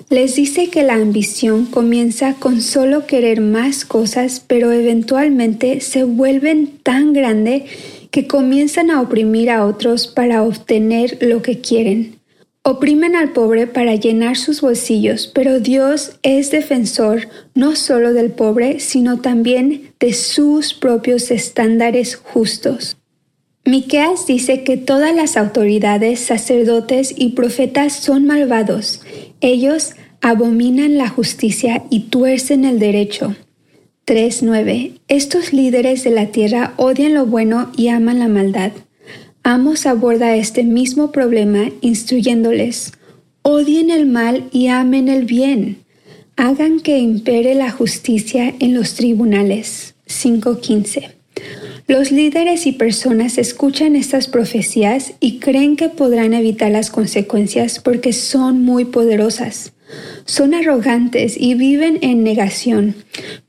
Les dice que la ambición comienza con solo querer más cosas, pero eventualmente se vuelven tan grande que comienzan a oprimir a otros para obtener lo que quieren. Oprimen al pobre para llenar sus bolsillos, pero Dios es defensor no solo del pobre, sino también de sus propios estándares justos. Miqueas dice que todas las autoridades, sacerdotes y profetas son malvados. Ellos abominan la justicia y tuercen el derecho. 3.9. Estos líderes de la tierra odian lo bueno y aman la maldad. Amos aborda este mismo problema instruyéndoles, odien el mal y amen el bien. Hagan que impere la justicia en los tribunales. 5.15. Los líderes y personas escuchan estas profecías y creen que podrán evitar las consecuencias porque son muy poderosas. Son arrogantes y viven en negación,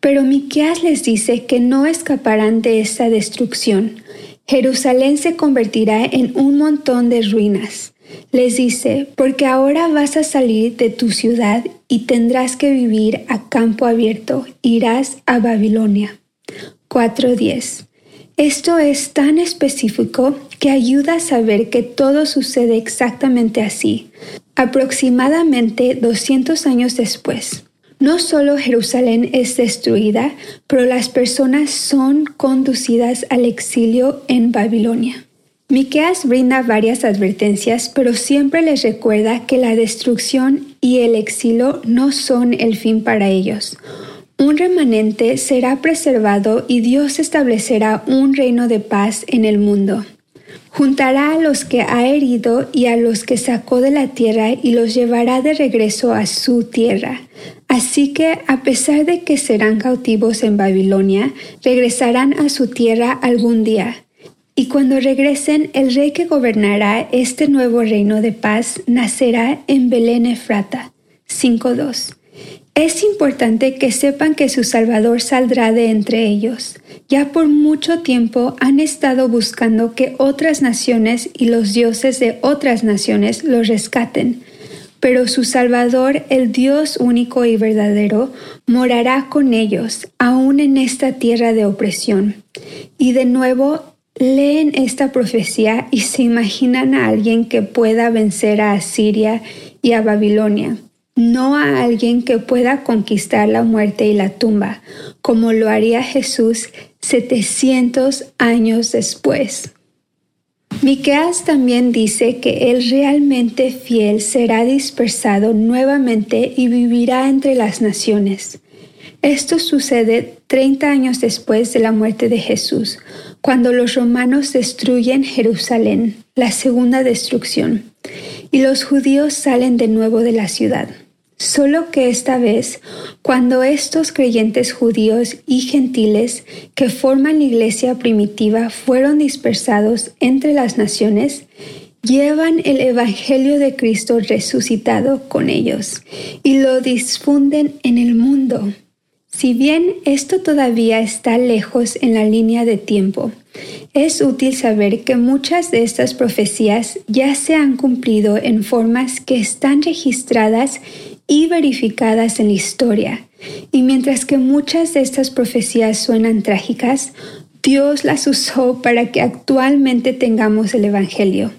pero Miqueas les dice que no escaparán de esta destrucción. Jerusalén se convertirá en un montón de ruinas. Les dice, porque ahora vas a salir de tu ciudad y tendrás que vivir a campo abierto, irás a Babilonia. 4.10 esto es tan específico que ayuda a saber que todo sucede exactamente así, aproximadamente 200 años después. No solo Jerusalén es destruida, pero las personas son conducidas al exilio en Babilonia. Miqueas brinda varias advertencias, pero siempre les recuerda que la destrucción y el exilio no son el fin para ellos un remanente será preservado y Dios establecerá un reino de paz en el mundo. Juntará a los que ha herido y a los que sacó de la tierra y los llevará de regreso a su tierra. Así que, a pesar de que serán cautivos en Babilonia, regresarán a su tierra algún día. Y cuando regresen, el rey que gobernará este nuevo reino de paz nacerá en Belén Efrata. 5.2. Es importante que sepan que su Salvador saldrá de entre ellos. Ya por mucho tiempo han estado buscando que otras naciones y los dioses de otras naciones los rescaten. Pero su Salvador, el Dios único y verdadero, morará con ellos, aún en esta tierra de opresión. Y de nuevo leen esta profecía y se imaginan a alguien que pueda vencer a Asiria y a Babilonia no a alguien que pueda conquistar la muerte y la tumba, como lo haría Jesús 700 años después. Miqueas también dice que el realmente fiel será dispersado nuevamente y vivirá entre las naciones. Esto sucede 30 años después de la muerte de Jesús, cuando los romanos destruyen Jerusalén, la segunda destrucción, y los judíos salen de nuevo de la ciudad. Solo que esta vez, cuando estos creyentes judíos y gentiles que forman la iglesia primitiva fueron dispersados entre las naciones, llevan el Evangelio de Cristo resucitado con ellos y lo difunden en el mundo. Si bien esto todavía está lejos en la línea de tiempo, es útil saber que muchas de estas profecías ya se han cumplido en formas que están registradas y verificadas en la historia. Y mientras que muchas de estas profecías suenan trágicas, Dios las usó para que actualmente tengamos el Evangelio.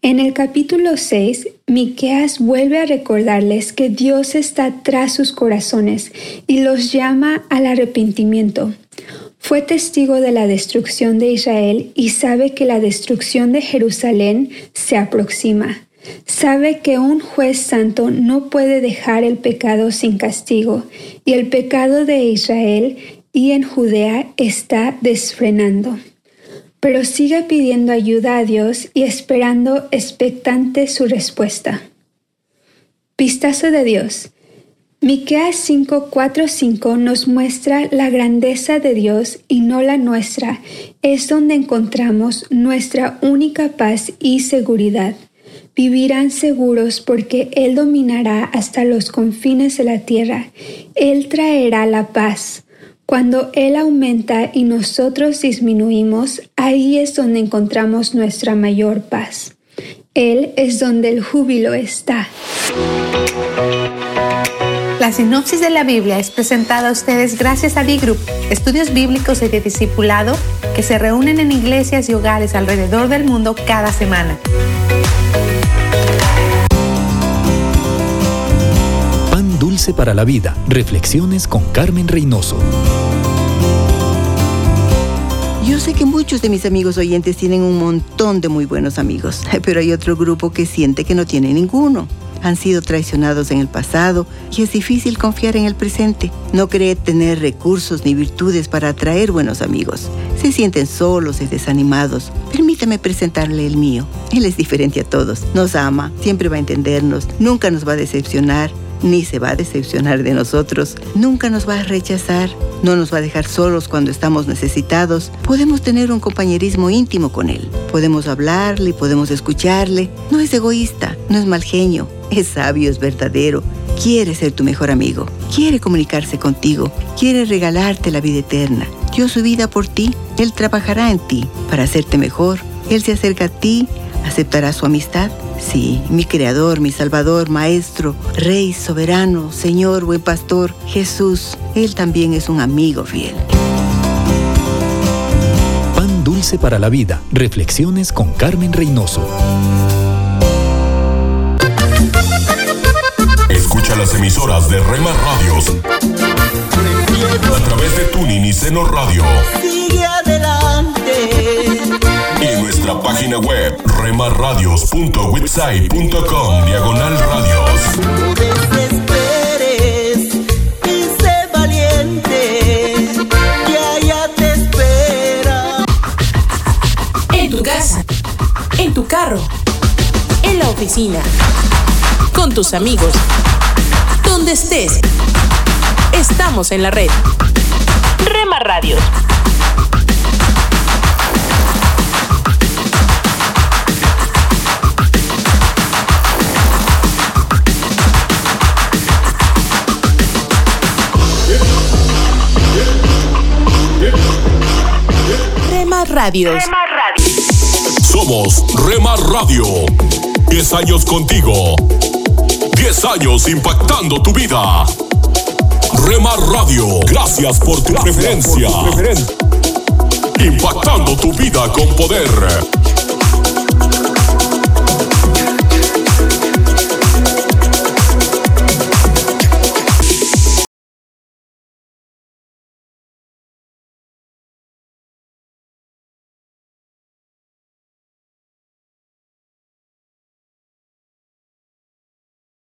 En el capítulo 6, Miqueas vuelve a recordarles que Dios está tras sus corazones y los llama al arrepentimiento. Fue testigo de la destrucción de Israel y sabe que la destrucción de Jerusalén se aproxima. Sabe que un juez santo no puede dejar el pecado sin castigo y el pecado de Israel y en Judea está desfrenando pero sigue pidiendo ayuda a Dios y esperando expectante su respuesta. Vistazo de Dios. Miqueas 5:4-5 nos muestra la grandeza de Dios y no la nuestra. Es donde encontramos nuestra única paz y seguridad. Vivirán seguros porque Él dominará hasta los confines de la tierra. Él traerá la paz. Cuando Él aumenta y nosotros disminuimos, ahí es donde encontramos nuestra mayor paz. Él es donde el júbilo está. La sinopsis de la Biblia es presentada a ustedes gracias a D-Group, estudios bíblicos y de discipulado que se reúnen en iglesias y hogares alrededor del mundo cada semana. Dulce para la vida. Reflexiones con Carmen Reynoso. Yo sé que muchos de mis amigos oyentes tienen un montón de muy buenos amigos, [LAUGHS] pero hay otro grupo que siente que no tiene ninguno. Han sido traicionados en el pasado y es difícil confiar en el presente. No cree tener recursos ni virtudes para atraer buenos amigos. Se sienten solos y desanimados. Permítame presentarle el mío. Él es diferente a todos. Nos ama, siempre va a entendernos, nunca nos va a decepcionar ni se va a decepcionar de nosotros, nunca nos va a rechazar, no nos va a dejar solos cuando estamos necesitados. Podemos tener un compañerismo íntimo con Él. Podemos hablarle, podemos escucharle. No es egoísta, no es mal genio, es sabio, es verdadero. Quiere ser tu mejor amigo, quiere comunicarse contigo, quiere regalarte la vida eterna. Dio su vida por ti, Él trabajará en ti para hacerte mejor. Él se acerca a ti, aceptará su amistad Sí, mi Creador, mi Salvador, Maestro, Rey, Soberano, Señor, buen Pastor, Jesús, Él también es un amigo fiel. Pan dulce para la vida. Reflexiones con Carmen Reynoso. Escucha las emisoras de Rema Radios a través de Tuning y Seno Radio. Nuestra página web remarradios.witsai.com diagonal radios. No desesperes y sé valiente. Que allá te espera. En tu casa, en tu carro, en la oficina, con tus amigos, donde estés. Estamos en la red. Rema Radios. Rema Radios. Somos Rema Radio. 10 años contigo. 10 años impactando tu vida. Rema Radio, gracias por tu preferencia. Impactando tu vida con poder.